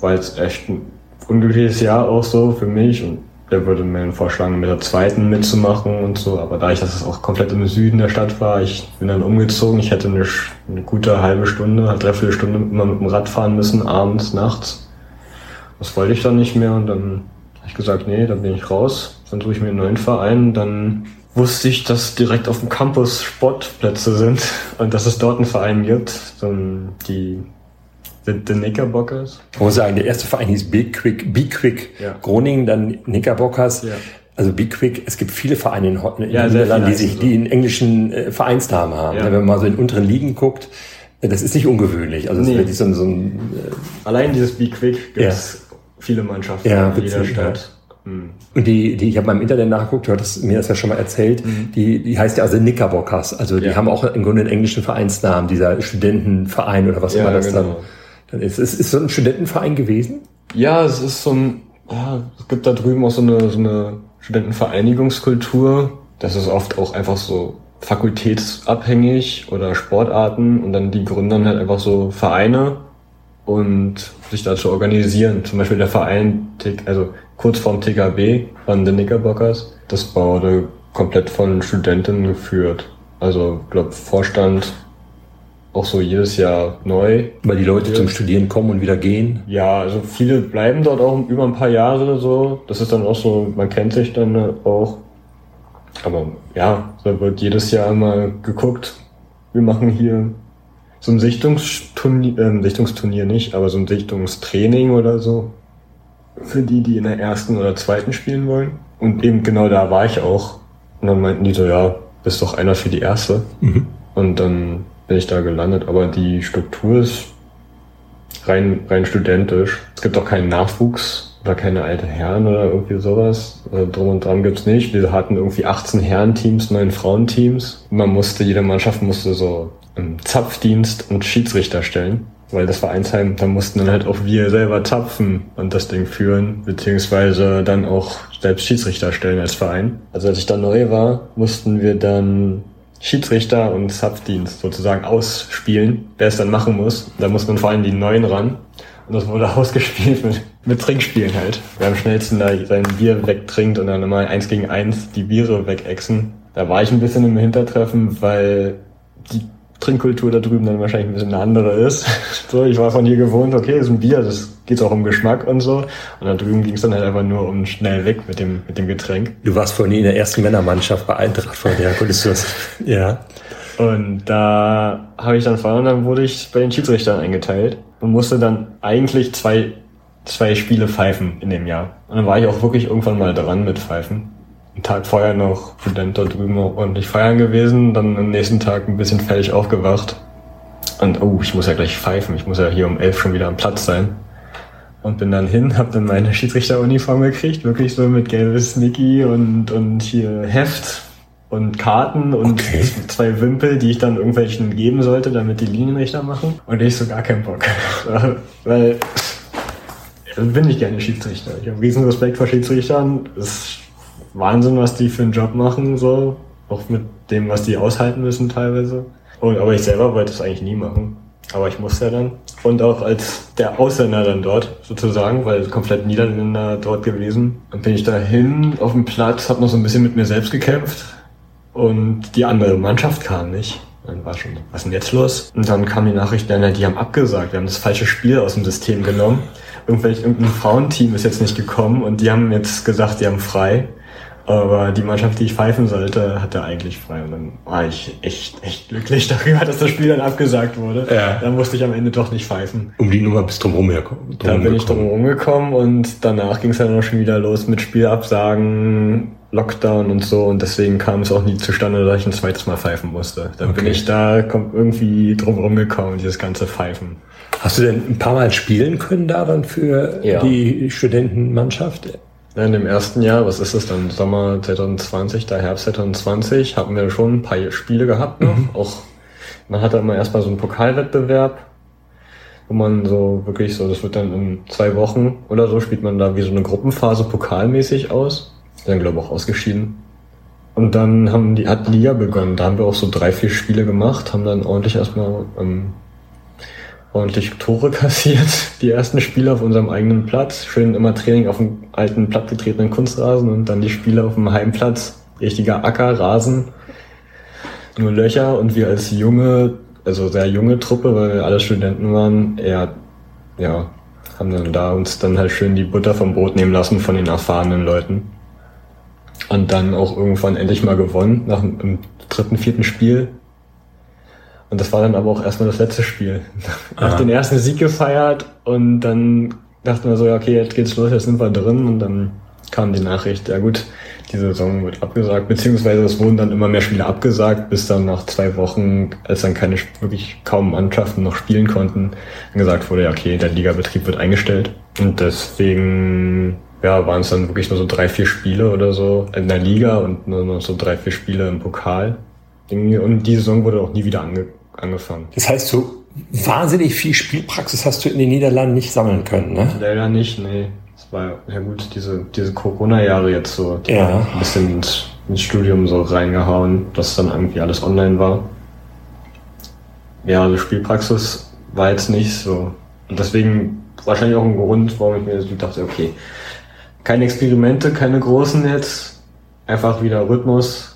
war jetzt echt ein unglückliches Jahr auch so für mich und der würde mir vorschlagen, mit der zweiten mitzumachen und so. Aber da ich das auch komplett im Süden der Stadt war, ich bin dann umgezogen. Ich hätte eine, eine gute halbe Stunde, halt dreiviertel Stunde immer mit dem Rad fahren müssen, abends, nachts. Das wollte ich dann nicht mehr und dann habe ich gesagt, nee, dann bin ich raus. Dann suche ich mir einen neuen Verein, dann wusste ich, dass direkt auf dem Campus Sportplätze sind und dass es dort einen Verein gibt, die The, the Knickerbockers. Ich muss sagen, der erste Verein hieß Be Quick, Be Quick ja. Groningen, dann Knickerbockers. Ja. Also Be Quick, es gibt viele Vereine in, in ja, Niederlanden, die sich, so. die einen englischen äh, Vereinsnamen haben. Ja. Wenn man mal so in unteren Ligen guckt, das ist nicht ungewöhnlich. Also nee. so, so ein, äh Allein dieses Be Quick gibt es viele Mannschaften ja, in jeder Stadt. Mhm. Und die, die, ich habe mal im Internet nachgeguckt, du hattest mir das ja schon mal erzählt, mhm. die, die heißt ja also Knickerbockers. Also die ja. haben auch im Grunde einen englischen Vereinsnamen, dieser Studentenverein oder was ja, immer das genau. dann, dann ist. Es ist so ein Studentenverein gewesen? Ja, es ist so ein, ja, es gibt da drüben auch so eine, so eine Studentenvereinigungskultur. Das ist oft auch einfach so fakultätsabhängig oder Sportarten und dann die gründern halt einfach so Vereine und sich dazu organisieren. Zum Beispiel der Verein, also kurz vorm TKB von den Knickerbockers. Das wurde komplett von Studenten geführt. Also, glaube Vorstand auch so jedes Jahr neu. Weil die Leute zum Studieren kommen und wieder gehen? Ja, also viele bleiben dort auch über ein paar Jahre so. Das ist dann auch so, man kennt sich dann auch. Aber ja, da wird jedes Jahr mal geguckt. Wir machen hier so ein Sichtungsturnier, äh, Sichtungsturnier nicht, aber so ein Sichtungstraining oder so für die, die in der ersten oder zweiten spielen wollen. Und eben genau da war ich auch. Und dann meinten die so, ja, bist doch einer für die erste. Mhm. Und dann bin ich da gelandet. Aber die Struktur ist rein, rein studentisch. Es gibt auch keinen Nachwuchs oder keine alte Herren oder irgendwie sowas. Also drum und dran gibt's nicht. Wir hatten irgendwie 18 Herrenteams, 9 Frauenteams. Man musste, jede Mannschaft musste so einen Zapfdienst und Schiedsrichter stellen weil das Vereinsheim, da mussten dann halt auch wir selber zapfen und das Ding führen, beziehungsweise dann auch selbst Schiedsrichter stellen als Verein. Also als ich da neu war, mussten wir dann Schiedsrichter und Zapfdienst sozusagen ausspielen, wer es dann machen muss. Da muss man vor allem die Neuen ran. Und das wurde ausgespielt mit, mit Trinkspielen halt. Wer am schnellsten da sein Bier wegtrinkt und dann immer eins gegen eins die Biere wegexen. Da war ich ein bisschen im Hintertreffen, weil die Trinkkultur da drüben dann wahrscheinlich ein bisschen eine andere ist. so, ich war von hier gewohnt, okay, ist ein Bier, das geht auch um Geschmack und so. Und da drüben ging es dann halt einfach nur um schnell weg mit dem, mit dem Getränk. Du warst vorhin in der ersten Männermannschaft bei Eintracht von der konntest du das, ja. Und da habe ich dann verloren, dann wurde ich bei den Schiedsrichtern eingeteilt und musste dann eigentlich zwei, zwei Spiele pfeifen in dem Jahr. Und dann war ich auch wirklich irgendwann mal dran mit Pfeifen einen Tag vorher noch Student dort drüben ordentlich feiern gewesen, dann am nächsten Tag ein bisschen fertig aufgewacht. Und oh, ich muss ja gleich pfeifen, ich muss ja hier um elf schon wieder am Platz sein. Und bin dann hin, hab dann meine Schiedsrichteruniform gekriegt, wirklich so mit gelbes Snicky und, und hier Heft und Karten und okay. zwei Wimpel, die ich dann irgendwelchen geben sollte, damit die Linienrichter machen. Und ich so gar keinen Bock. Weil also bin ich gerne Schiedsrichter. Ich habe riesen Respekt vor Schiedsrichtern. Das Wahnsinn, was die für einen Job machen, so. Auch mit dem, was die aushalten müssen teilweise. Und, aber ich selber wollte es eigentlich nie machen. Aber ich musste ja dann. Und auch als der Ausländer dann dort, sozusagen, weil komplett Niederländer dort gewesen. Dann bin ich da hin auf dem Platz, hab noch so ein bisschen mit mir selbst gekämpft. Und die andere Mannschaft kam nicht. Dann war schon, was ist denn jetzt los? Und dann kam die Nachricht, ja, die haben abgesagt, wir haben das falsche Spiel aus dem System genommen. Irgendwelch, irgendein Frauenteam ist jetzt nicht gekommen und die haben jetzt gesagt, die haben frei. Aber die Mannschaft, die ich pfeifen sollte, hatte eigentlich frei. Und dann war ich echt, echt glücklich darüber, dass das Spiel dann abgesagt wurde. Ja. Dann musste ich am Ende doch nicht pfeifen. Um die Nummer bis drum rumgekommen. Dann bin ich drum rumgekommen und danach ging es dann auch schon wieder los mit Spielabsagen, Lockdown und so. Und deswegen kam es auch nie zustande, dass ich ein zweites Mal pfeifen musste. Dann okay. bin ich da irgendwie drum rumgekommen, dieses ganze Pfeifen. Hast du denn ein paar Mal spielen können da dann für ja. die Studentenmannschaft? In dem ersten Jahr, was ist es dann, Sommer 2020, da Herbst 2020, hatten wir schon ein paar Spiele gehabt noch. Mhm. Auch, man hatte immer erstmal so einen Pokalwettbewerb, wo man so wirklich so, das wird dann in zwei Wochen oder so, spielt man da wie so eine Gruppenphase pokalmäßig aus. Dann glaube ich auch ausgeschieden. Und dann haben die, hat Liga begonnen. Da haben wir auch so drei, vier Spiele gemacht, haben dann ordentlich erstmal ähm, ordentlich Tore kassiert. Die ersten Spiele auf unserem eigenen Platz. Schön immer Training auf dem alten plattgetretenen Kunstrasen und dann die Spiele auf dem Heimplatz. Richtiger Acker, Rasen, nur Löcher und wir als junge, also sehr junge Truppe, weil wir alle Studenten waren, eher, ja, haben dann da uns dann halt schön die Butter vom Brot nehmen lassen von den erfahrenen Leuten. Und dann auch irgendwann endlich mal gewonnen, nach dem dritten, vierten Spiel. Und das war dann aber auch erstmal das letzte Spiel. Nach ah. den ersten Sieg gefeiert und dann dachten wir so, ja, okay, jetzt geht's los, jetzt sind wir drin und dann kam die Nachricht, ja gut, die Saison wird abgesagt, beziehungsweise es wurden dann immer mehr Spiele abgesagt, bis dann nach zwei Wochen, als dann keine wirklich kaum Mannschaften noch spielen konnten, gesagt wurde, ja okay, der Ligabetrieb wird eingestellt. Und deswegen ja, waren es dann wirklich nur so drei, vier Spiele oder so in der Liga und nur noch so drei, vier Spiele im Pokal. Und die Saison wurde auch nie wieder ange angefangen. Das heißt, so wahnsinnig viel Spielpraxis hast du in den Niederlanden nicht sammeln können, ne? Leider nicht, nee. Es war ja gut, diese, diese Corona-Jahre jetzt so, ja. ein bisschen ins, ins Studium so reingehauen, dass dann irgendwie alles online war. Ja, also Spielpraxis war jetzt nicht so. Und deswegen wahrscheinlich auch ein Grund, warum ich mir so dachte, okay, keine Experimente, keine großen jetzt. Einfach wieder Rhythmus,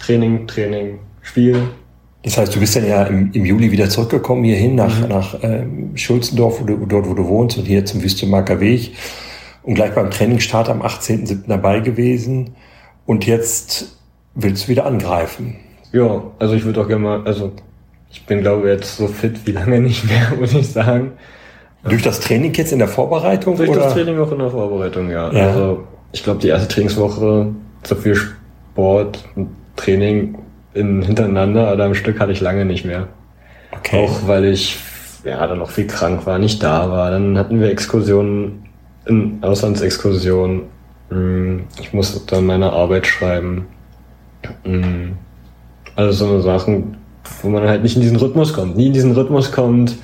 Training, Training, Spiel. Das heißt, du bist dann ja im, im Juli wieder zurückgekommen hierhin nach, mhm. nach ähm, Schulzendorf, wo du, dort wo du wohnst und hier zum Wüstemarker Weg und gleich beim Trainingsstart am 18.07. dabei gewesen. Und jetzt willst du wieder angreifen. Ja, also ich würde auch gerne mal, also ich bin glaube jetzt so fit wie lange nicht mehr, muss ich sagen. Durch das Training jetzt in der Vorbereitung? Durch oder? das Training auch in der Vorbereitung, ja. ja. Also ich glaube, die erste Trainingswoche so viel Sport und Training in, hintereinander oder am Stück hatte ich lange nicht mehr. Okay. Auch weil ich ja dann noch viel krank war, nicht da war. Dann hatten wir Exkursionen, in Auslandsexkursionen. Hm, ich musste dann meine Arbeit schreiben. Hm, also so Sachen, wo man halt nicht in diesen Rhythmus kommt. Nie in diesen Rhythmus kommt,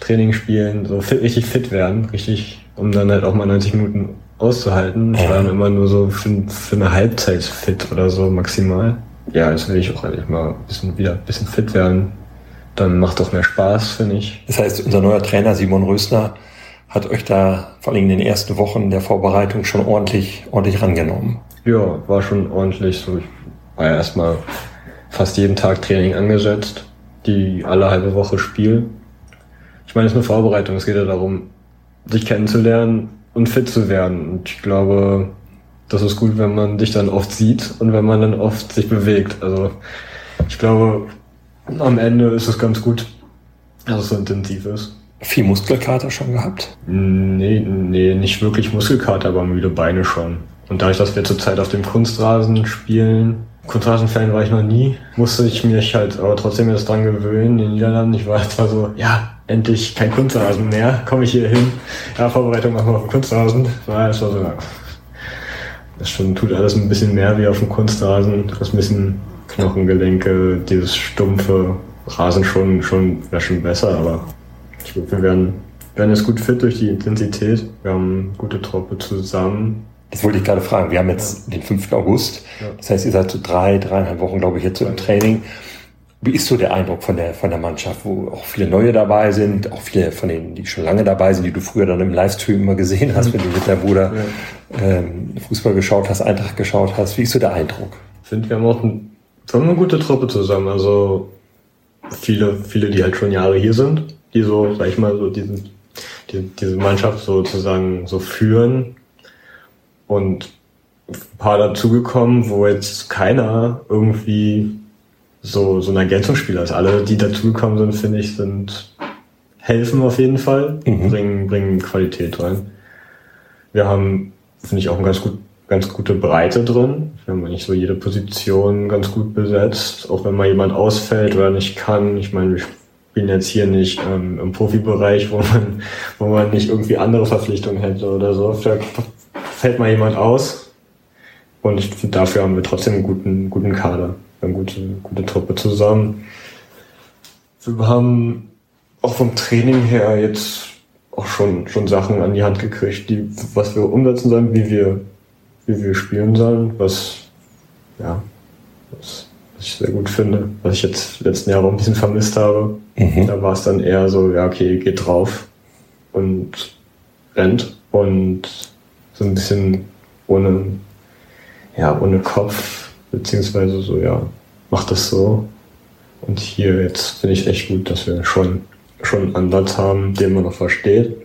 Training spielen, so fit, richtig fit werden, richtig, um dann halt auch mal 90 Minuten auszuhalten. Ich war dann immer nur so für, für eine Halbzeit fit oder so maximal. Ja, jetzt will ich auch eigentlich mal ein bisschen wieder ein bisschen fit werden. Dann macht doch mehr Spaß, finde ich. Das heißt, unser neuer Trainer Simon Rösner hat euch da vor allem in den ersten Wochen der Vorbereitung schon ordentlich, ordentlich rangenommen. Ja, war schon ordentlich. So, ich war ja erstmal fast jeden Tag Training angesetzt, die alle halbe Woche Spiel. Ich meine, es ist eine Vorbereitung. Es geht ja darum, sich kennenzulernen und fit zu werden. Und ich glaube, das ist gut, wenn man dich dann oft sieht und wenn man dann oft sich bewegt. Also ich glaube, am Ende ist es ganz gut, dass es so intensiv ist. Viel Muskelkater schon gehabt? Nee, nee, nicht wirklich Muskelkater, aber müde Beine schon. Und dadurch, dass wir zurzeit auf dem Kunstrasen spielen, Kunstrasenfan war ich noch nie, musste ich mich halt aber trotzdem jetzt dran gewöhnen. In den Niederlanden, ich war zwar so, ja, endlich kein Kunstrasen mehr, komme ich hier hin. Ja, Vorbereitung machen wir auf dem Kunstrasen. Ja, das war so, das schon tut alles ein bisschen mehr wie auf dem Kunstrasen. Das ein bisschen Knochengelenke, dieses stumpfe Rasen schon, schon, wäre schon besser, aber ich glaube, wir werden, werden jetzt gut fit durch die Intensität. Wir haben gute Truppe zusammen. Das wollte ich gerade fragen. Wir haben jetzt den 5. August. Ja. Das heißt, ihr seid so drei, dreieinhalb Wochen, glaube ich, jetzt so im Training. Wie ist so der Eindruck von der, von der Mannschaft, wo auch viele Neue dabei sind, auch viele von denen, die schon lange dabei sind, die du früher dann im Livestream immer gesehen hast, wenn du mit deinem Bruder ja. ähm, Fußball geschaut hast, Eintracht geschaut hast. Wie ist so der Eindruck? Ich finde, wir haben auch ein, wir haben eine gute Truppe zusammen. Also viele, viele, die halt schon Jahre hier sind, die so, sag ich mal, so diesen, die, diese Mannschaft sozusagen so führen. Und ein paar dazugekommen, wo jetzt keiner irgendwie so, so ein Ergänzungsspieler ist. Alle, die dazugekommen sind, finde ich, sind, helfen auf jeden Fall, mhm. bringen, bringen Qualität rein. Wir haben, finde ich, auch eine ganz, gut, ganz gute Breite drin. Wir haben eigentlich so jede Position ganz gut besetzt. Auch wenn mal jemand ausfällt oder nicht kann. Ich meine, wir spielen jetzt hier nicht ähm, im Profibereich, wo man, wo man nicht irgendwie andere Verpflichtungen hätte oder so. Da fällt mal jemand aus. Und dafür haben wir trotzdem einen guten, guten Kader eine gute, gute Truppe zusammen. Wir haben auch vom Training her jetzt auch schon, schon Sachen an die Hand gekriegt, die, was wir umsetzen sollen, wie wir, wie wir spielen sollen, was, ja, was, was ich sehr gut finde, was ich jetzt letzten Jahre auch ein bisschen vermisst habe. Mhm. Da war es dann eher so, ja, okay, geht drauf und rennt und so ein bisschen ohne, ja, ohne Kopf beziehungsweise so, ja, macht das so. Und hier jetzt finde ich echt gut, dass wir schon, schon einen Ansatz haben, den man noch versteht,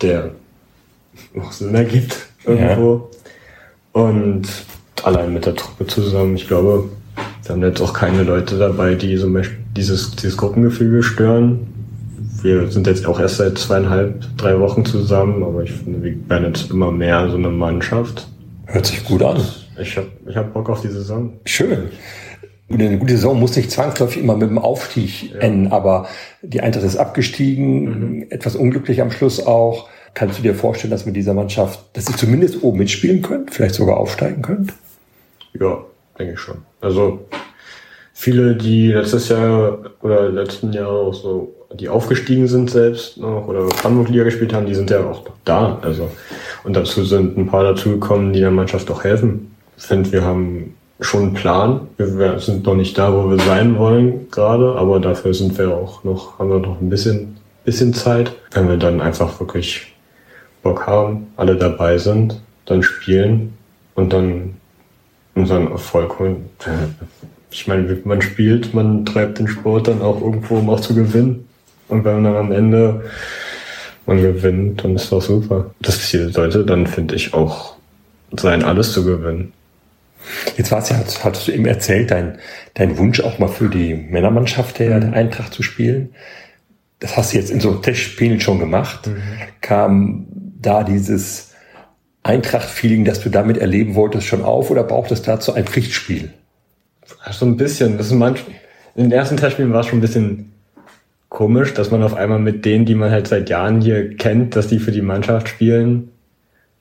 der noch Sinn ergibt irgendwo. Ja. Und allein mit der Truppe zusammen. Ich glaube, wir haben jetzt auch keine Leute dabei, die zum Beispiel dieses, dieses Gruppengefüge stören. Wir sind jetzt auch erst seit zweieinhalb, drei Wochen zusammen, aber ich finde, wir werden jetzt immer mehr so eine Mannschaft. Hört sich gut an. Ich habe ich hab Bock auf die Saison. Schön. Eine gute Saison muss nicht zwangsläufig immer mit dem Aufstieg ja. enden, aber die Eintracht ist abgestiegen, mhm. etwas unglücklich am Schluss auch. Kannst du dir vorstellen, dass mit dieser Mannschaft, dass sie zumindest oben mitspielen könnt, vielleicht sogar aufsteigen könnt? Ja, denke ich schon. Also viele, die letztes Jahr oder letzten Jahr auch so, die aufgestiegen sind selbst noch oder Hamburg-Liga gespielt haben, die sind ja auch da. Also und dazu sind ein paar dazugekommen, die der Mannschaft auch helfen. Finde, wir haben schon einen Plan. Wir sind noch nicht da, wo wir sein wollen gerade, aber dafür sind wir auch noch, haben wir noch ein bisschen, bisschen Zeit. Wenn wir dann einfach wirklich Bock haben, alle dabei sind, dann spielen und dann unseren Erfolg holen. Ich meine, man spielt, man treibt den Sport dann auch irgendwo, um auch zu gewinnen. Und wenn man dann am Ende man gewinnt, dann ist das super. Das Ziel sollte dann, finde ich, auch sein, alles zu gewinnen. Jetzt war es ja, hattest du eben erzählt, dein, dein Wunsch auch mal für die Männermannschaft der, der Eintracht zu spielen. Das hast du jetzt in so Testspielen schon gemacht. Mhm. Kam da dieses Eintracht-Feeling, das du damit erleben wolltest, schon auf oder braucht es dazu ein Pflichtspiel? So ein bisschen. Das ist manchmal, in den ersten Testspielen war es schon ein bisschen komisch, dass man auf einmal mit denen, die man halt seit Jahren hier kennt, dass die für die Mannschaft spielen,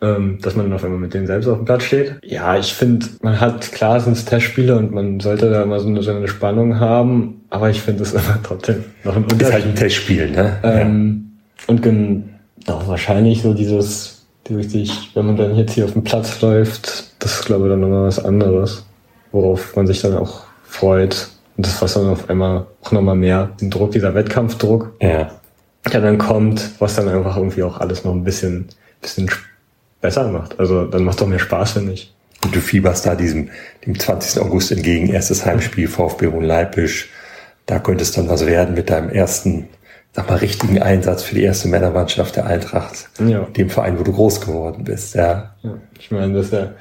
ähm, dass man dann auf einmal mit denen selbst auf dem Platz steht. Ja, ich finde, man hat, klar sind es Testspiele und man sollte da immer so eine, so eine Spannung haben, aber ich finde es immer trotzdem noch ein Unterschied. Ist halt ein Testspiel, ne? Ähm, ja. Und doch wahrscheinlich so dieses, richtig, wenn man dann jetzt hier auf dem Platz läuft, das ist glaube ich dann nochmal was anderes, worauf man sich dann auch freut. Und das was dann auf einmal auch nochmal mehr den Druck, dieser Wettkampfdruck, ja. der dann kommt, was dann einfach irgendwie auch alles noch ein bisschen, bisschen besser macht. Also dann macht doch mehr Spaß, finde ich. Und du fieberst da diesem, dem 20. August entgegen, erstes Heimspiel VfB und Leipzig. Da könnte es dann was werden mit deinem ersten sag mal, richtigen Einsatz für die erste Männermannschaft der Eintracht. Ja. Dem Verein, wo du groß geworden bist, ja. ja ich meine, das ist ja,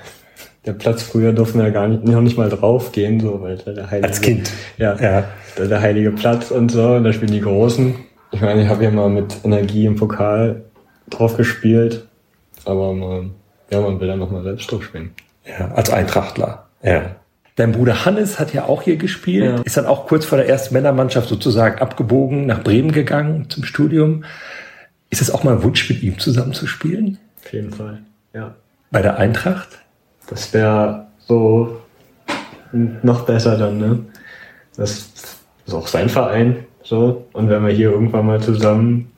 der Platz früher durften wir ja gar nicht, noch nicht mal draufgehen, so, weil der heilige. Als Kind. Ja. ja. Der, der heilige Platz und so, und da spielen die Großen. Ich meine, ich habe ja mal mit Energie im Pokal drauf gespielt, aber man, ja, man will dann nochmal selbst drauf spielen. Ja, als Eintrachtler. Ja. Dein Bruder Hannes hat ja auch hier gespielt, ja. ist dann auch kurz vor der ersten Männermannschaft sozusagen abgebogen, nach Bremen gegangen zum Studium. Ist es auch mal ein Wunsch, mit ihm zusammen zu spielen? Auf jeden Fall, ja. Bei der Eintracht? Das wäre so noch besser dann, ne? Das ist auch sein Verein, so. Und wenn wir hier irgendwann mal zusammen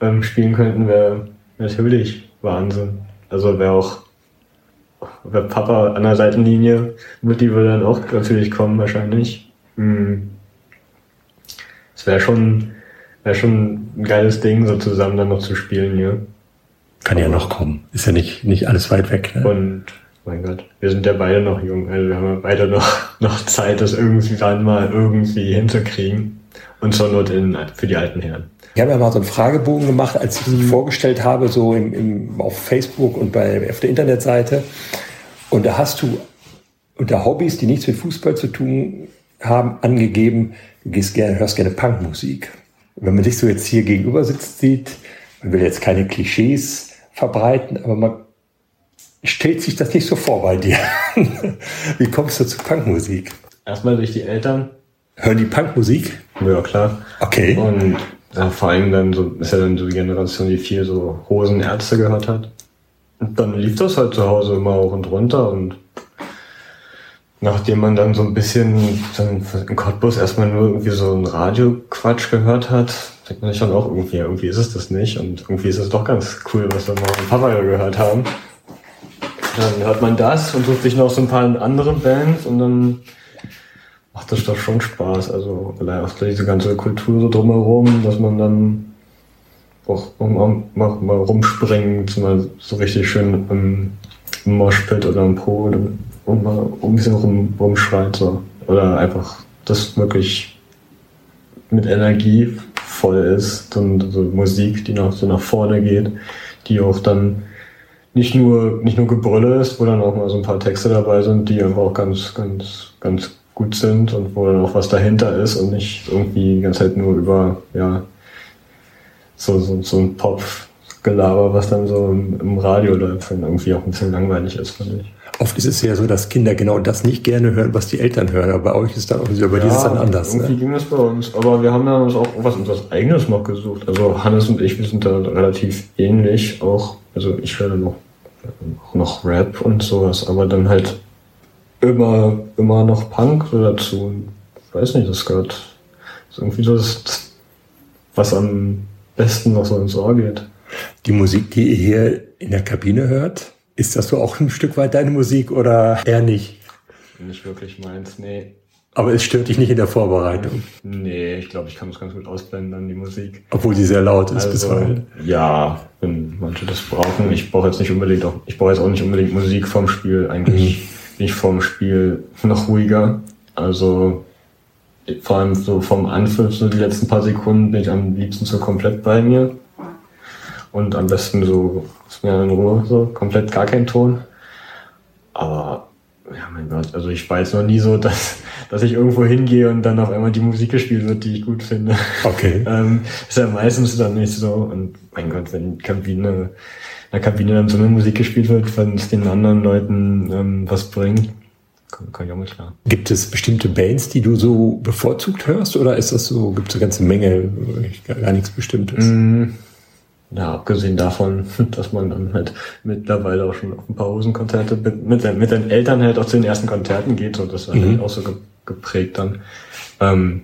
ähm, spielen könnten, wäre natürlich Wahnsinn. Also wäre auch oder Papa an der Seitenlinie, Mutti würde dann auch natürlich kommen wahrscheinlich. Hm. Es wäre schon, wäre schon ein geiles Ding, so zusammen dann noch zu spielen hier. Kann ja noch kommen. Ist ja nicht, nicht alles weit weg. Ne? Und mein Gott, wir sind ja beide noch jung, also wir haben ja beide noch, noch Zeit, das irgendwie dann mal irgendwie hinzukriegen. Und zur Not in, für die alten Herren. Ich habe ja mal so einen Fragebogen gemacht, als ich mhm. vorgestellt habe, so im, im, auf Facebook und bei, auf der Internetseite. Und da hast du unter Hobbys, die nichts mit Fußball zu tun haben, angegeben, du gehst gerne, hörst gerne Punkmusik. Wenn man dich so jetzt hier gegenüber sitzt, sieht, man will jetzt keine Klischees verbreiten, aber man stellt sich das nicht so vor bei dir. Wie kommst du zu Punkmusik? Erstmal durch die Eltern. Hören die Punkmusik? Ja, klar. Okay. Und ja, vor allem dann so, ist ja dann so die Generation, die viel so Hosenärzte gehört hat. Und dann lief das halt zu Hause immer hoch und runter und nachdem man dann so ein bisschen dann in Cottbus erstmal nur irgendwie so ein Radioquatsch gehört hat, denkt man sich dann auch irgendwie, irgendwie ist es das nicht und irgendwie ist es doch ganz cool, was wir mal mit Papa gehört haben. Dann hört man das und sucht sich noch so ein paar andere Bands und dann macht das doch schon Spaß. Also allein auch diese ganze Kultur so drumherum, dass man dann auch mal, mal, mal rumspringt, mal so richtig schön im, im Moshpit oder im Po und mal ein bisschen rum, rumschreit so. Oder einfach das wirklich mit Energie voll ist und so Musik, die noch so nach vorne geht, die auch dann nicht nur, nicht nur Gebrülle ist, wo dann auch mal so ein paar Texte dabei sind, die einfach auch ganz, ganz, ganz gut sind und wo dann auch was dahinter ist und nicht irgendwie die ganze Zeit nur über, ja, so, so, so ein Pop-Gelaber, was dann so im, im Radio läuft, dann irgendwie auch ein bisschen langweilig ist, finde ich. Oft ist es ja so, dass Kinder genau das nicht gerne hören, was die Eltern hören. Aber bei euch ist dann auch wieder bei ja, ist dann anders. Irgendwie ne? ging das bei uns. Aber wir haben dann uns auch was unseres eigenes noch gesucht. Also Hannes und ich, wir sind da relativ ähnlich. Auch, also ich höre noch, noch Rap und sowas, aber dann halt immer, immer noch Punk dazu. Ich weiß nicht, das gehört das ist irgendwie so das, was am besten noch so ins Ohr geht. Die Musik, die ihr hier in der Kabine hört, ist das so auch ein Stück weit deine Musik oder eher nicht? Nicht wirklich meins, nee. Aber es stört dich nicht in der Vorbereitung? Nee, ich glaube, ich kann es ganz gut ausblenden dann die Musik. Obwohl die sehr laut ist also, bisweilen. Ja, wenn manche das brauchen. Ich brauche jetzt nicht unbedingt auch, ich brauche jetzt auch nicht unbedingt Musik vorm Spiel. Eigentlich mhm. Bin ich vorm Spiel noch ruhiger. Also vor allem so vom Anpfiff, so die letzten paar Sekunden bin ich am liebsten so komplett bei mir. Und am besten so, ist mir in Ruhe, so komplett gar kein Ton. Aber, ja, mein Gott, also ich weiß noch nie so, dass, dass ich irgendwo hingehe und dann auf einmal die Musik gespielt wird, die ich gut finde. Okay. ähm, ist ja meistens dann nicht so. Und mein Gott, wenn Kabine, in der Kabine dann so eine Musik gespielt wird, wenn es den anderen Leuten ähm, was bringt, kann, kann ich auch mal klar. Gibt es bestimmte Bands, die du so bevorzugt hörst oder ist das so, gibt es eine ganze Menge, gar, gar nichts Bestimmtes? Mm, ja, abgesehen davon, dass man dann halt mittlerweile auch schon auf ein paar Hosenkonzerte mit, mit, den Eltern halt auch zu den ersten Konzerten geht, so das ist mhm. halt auch so geprägt dann. Ähm,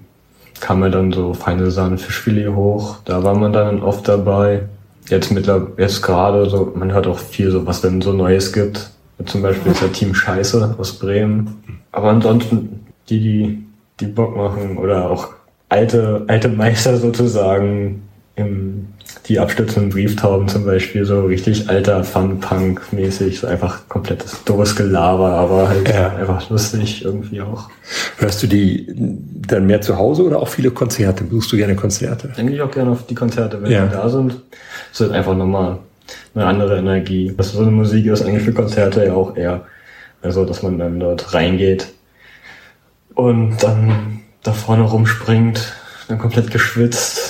kam er dann so feine Sahne Fischfilet hoch, da war man dann oft dabei. Jetzt mittlerweile, jetzt gerade so, man hört auch viel so, was denn so Neues gibt. Zum Beispiel ist ja Team Scheiße aus Bremen. Aber ansonsten, die, die, die Bock machen oder auch alte, alte Meister sozusagen, im, die abstützenden Brieftauben zum Beispiel, so richtig alter Fun-Punk-mäßig, so einfach komplettes doofes Gelaber, aber halt ja. einfach lustig irgendwie auch. Hörst du die dann mehr zu Hause oder auch viele Konzerte? Besuchst du gerne Konzerte? Eigentlich auch gerne auf die Konzerte, wenn ja. die da sind. Das ist halt einfach nochmal eine andere Energie. Das ist so eine Musik ist eigentlich für Konzerte ja auch eher. Also, dass man dann dort reingeht und dann da vorne rumspringt, dann komplett geschwitzt.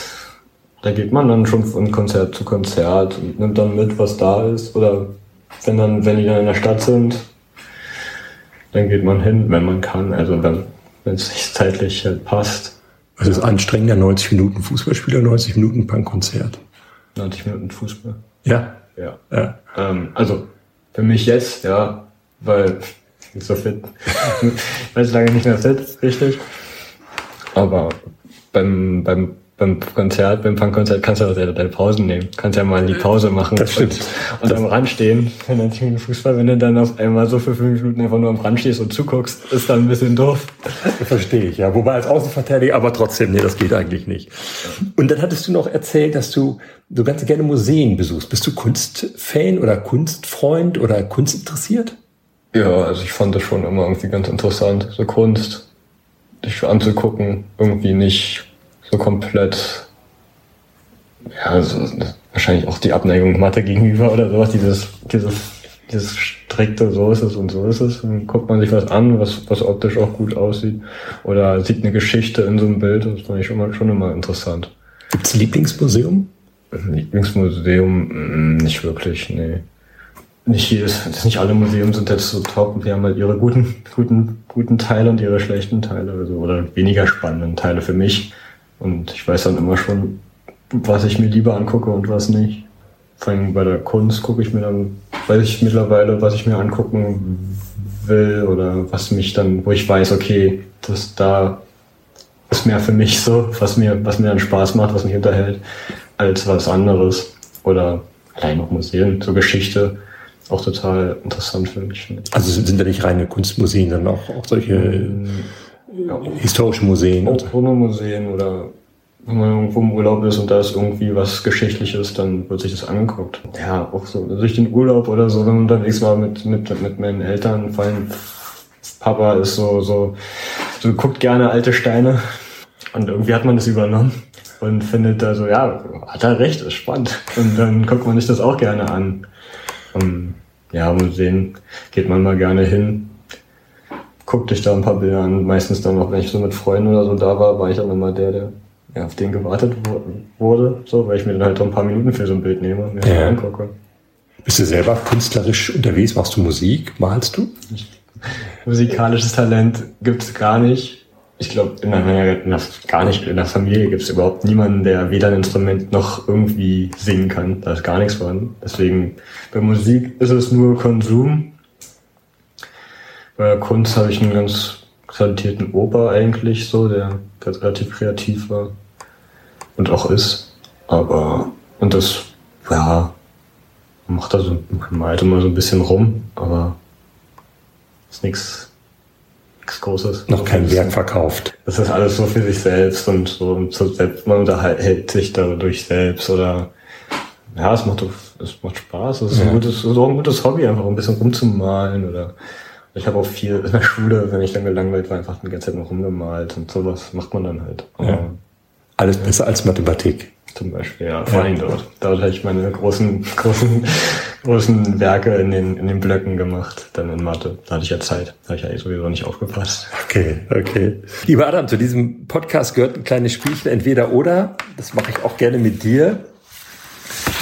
Da geht man dann schon von Konzert zu Konzert und nimmt dann mit, was da ist. Oder wenn dann, wenn die dann in der Stadt sind, dann geht man hin, wenn man kann. Also wenn wenn es sich zeitlich halt passt. Was ist anstrengender? 90 Minuten Fußballspieler, 90 Minuten Punkkonzert? 90 Minuten Fußball. Ja. Ja. ja. Ähm, also für mich jetzt, ja, weil ich bin so fit. ich weiß lange nicht mehr fit, richtig. Aber beim, beim beim Konzert, beim Punkkonzert kannst du auch deine Pausen nehmen. Kannst ja mal in die Pause machen das stimmt. und, und am Rand stehen. Wenn dann Fußball, wenn du dann auf einmal so für fünf Minuten einfach nur am Rand stehst und zuguckst, ist dann ein bisschen doof. Verstehe ich, ja. Wobei als Außenverteidiger, aber trotzdem, nee, das geht eigentlich nicht. Und dann hattest du noch erzählt, dass du du ganz gerne Museen besuchst. Bist du Kunstfan oder Kunstfreund oder kunstinteressiert? Ja, also ich fand das schon immer irgendwie ganz interessant, so Kunst sich anzugucken, irgendwie nicht so komplett, ja, also wahrscheinlich auch die Abneigung Mathe gegenüber oder sowas, dieses, dieses, dieses strikte, so ist es und so ist es. Dann guckt man sich was an, was, was optisch auch gut aussieht. Oder sieht eine Geschichte in so einem Bild, das fand ich schon, mal, schon immer interessant. Gibt's Lieblingsmuseum? Lieblingsmuseum, mm, nicht wirklich, nee. Nicht jedes, nicht alle Museen sind jetzt so top. Wir haben halt ihre guten, guten, guten Teile und ihre schlechten Teile, also, oder weniger spannenden Teile für mich. Und ich weiß dann immer schon, was ich mir lieber angucke und was nicht. Vor allem bei der Kunst gucke ich mir dann, weiß ich mittlerweile, was ich mir angucken will oder was mich dann, wo ich weiß, okay, das da ist mehr für mich so, was mir, was mir dann Spaß macht, was mich unterhält, als was anderes. Oder allein noch Museen, so Geschichte, auch total interessant für mich. Also sind da nicht reine Kunstmuseen, dann auch, auch solche ähm, ja, historische Museen. Auch Museen oder wenn man irgendwo im Urlaub ist und da ist irgendwie was Geschichtliches, dann wird sich das angeguckt. Ja, auch so durch den Urlaub oder so, wenn man unterwegs war mit, mit, mit meinen Eltern, vor allem Papa ist so, so, so guckt gerne alte Steine und irgendwie hat man das übernommen und findet da so, ja, hat er recht, ist spannend. Und dann guckt man sich das auch gerne an. Um, ja, Museen geht man mal gerne hin. Guck dich da ein paar Bilder an. Meistens dann noch, wenn ich so mit Freunden oder so da war, war ich dann immer der, der ja, auf den gewartet wurde, so, weil ich mir dann halt so ein paar Minuten für so ein Bild nehme und mir ja. angucke. Bist du selber künstlerisch unterwegs? Machst du Musik? Malst du? Musikalisches Talent gibt's gar nicht. Ich glaube, in der, in der, gar nicht in der Familie gibt's überhaupt niemanden, der weder ein Instrument noch irgendwie singen kann. Da ist gar nichts vorhanden. Deswegen bei Musik ist es nur Konsum. Bei Kunst habe ich einen ganz talentierten Opa eigentlich so, der, der relativ kreativ war und auch ist. Aber und das, ja, macht da so, malt immer so ein bisschen rum, aber ist nichts nichts Großes. Noch kein Werk verkauft. Das ist alles so für sich selbst und so und so selbst, man unterhält sich dadurch selbst oder ja, es macht, es macht Spaß. Es ist, ja. ein gutes, so ein gutes Hobby, einfach ein bisschen rumzumalen oder ich habe auch viel in der Schule, wenn ich dann gelangweilt war, einfach die ganze Zeit noch rumgemalt und sowas macht man dann halt. Ja. Alles besser als Mathematik. Zum Beispiel, ja, vor allem dort. Dort habe ich meine großen, großen, großen Werke in den, in den Blöcken gemacht, dann in Mathe. Da hatte ich ja Zeit. Da habe ich eigentlich sowieso nicht aufgepasst. Okay, okay. Lieber Adam, zu diesem Podcast gehört ein kleines Spielchen, entweder oder. Das mache ich auch gerne mit dir.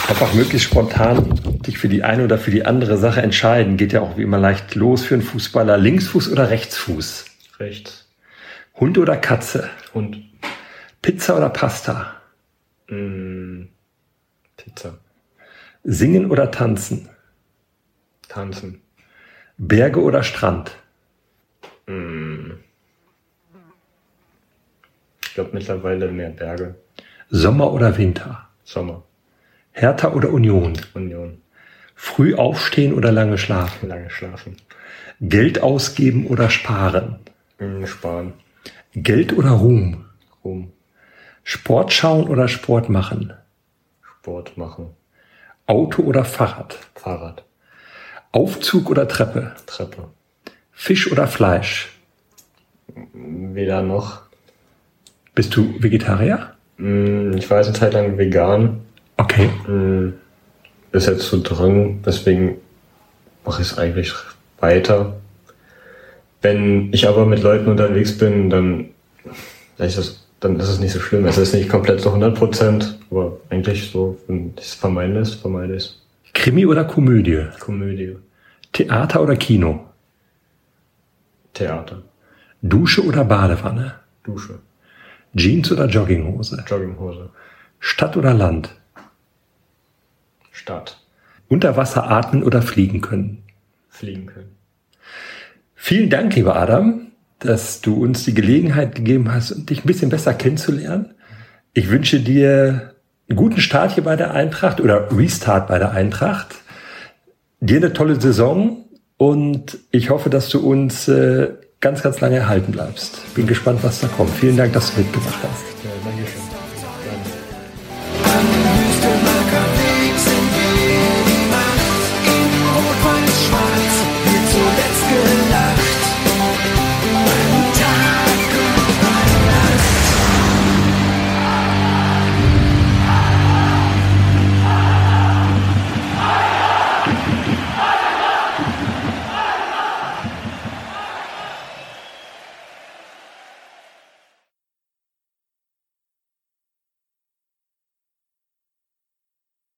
Einfach möglichst spontan dich für die eine oder für die andere Sache entscheiden. Geht ja auch wie immer leicht los für einen Fußballer. Linksfuß oder Rechtsfuß? Rechts. Hund oder Katze? Hund. Pizza oder Pasta? Mm, Pizza. Singen oder tanzen? Tanzen. Berge oder Strand? Mm. Ich glaube mittlerweile mehr Berge. Sommer oder Winter? Sommer. Hertha oder Union? Union. Früh aufstehen oder lange schlafen? Lange schlafen. Geld ausgeben oder sparen? Mm, sparen. Geld oder Ruhm? Ruhm. Sport schauen oder Sport machen? Sport machen. Auto oder Fahrrad? Fahrrad. Aufzug oder Treppe? Treppe. Fisch oder Fleisch? Weder noch. Bist du Vegetarier? Mm, ich war jetzt eine Zeit lang vegan. Okay. Mm, ist jetzt so drin, deswegen mache ich es eigentlich weiter. Wenn ich aber mit Leuten unterwegs bin, dann ist das dann ist es nicht so schlimm. Es ist nicht komplett so 100 Prozent, aber eigentlich so, wenn ich es vermeiden lässt, vermeide ich es. Krimi oder Komödie? Komödie. Theater oder Kino? Theater. Dusche oder Badewanne? Dusche. Jeans oder Jogginghose? Jogginghose. Stadt oder Land? Stadt. Unter Wasser atmen oder fliegen können? Fliegen können. Vielen Dank, lieber Adam dass du uns die Gelegenheit gegeben hast, dich ein bisschen besser kennenzulernen. Ich wünsche dir einen guten Start hier bei der Eintracht oder Restart bei der Eintracht. Dir eine tolle Saison und ich hoffe, dass du uns äh, ganz, ganz lange erhalten bleibst. Bin gespannt, was da kommt. Vielen Dank, dass du mitgemacht hast.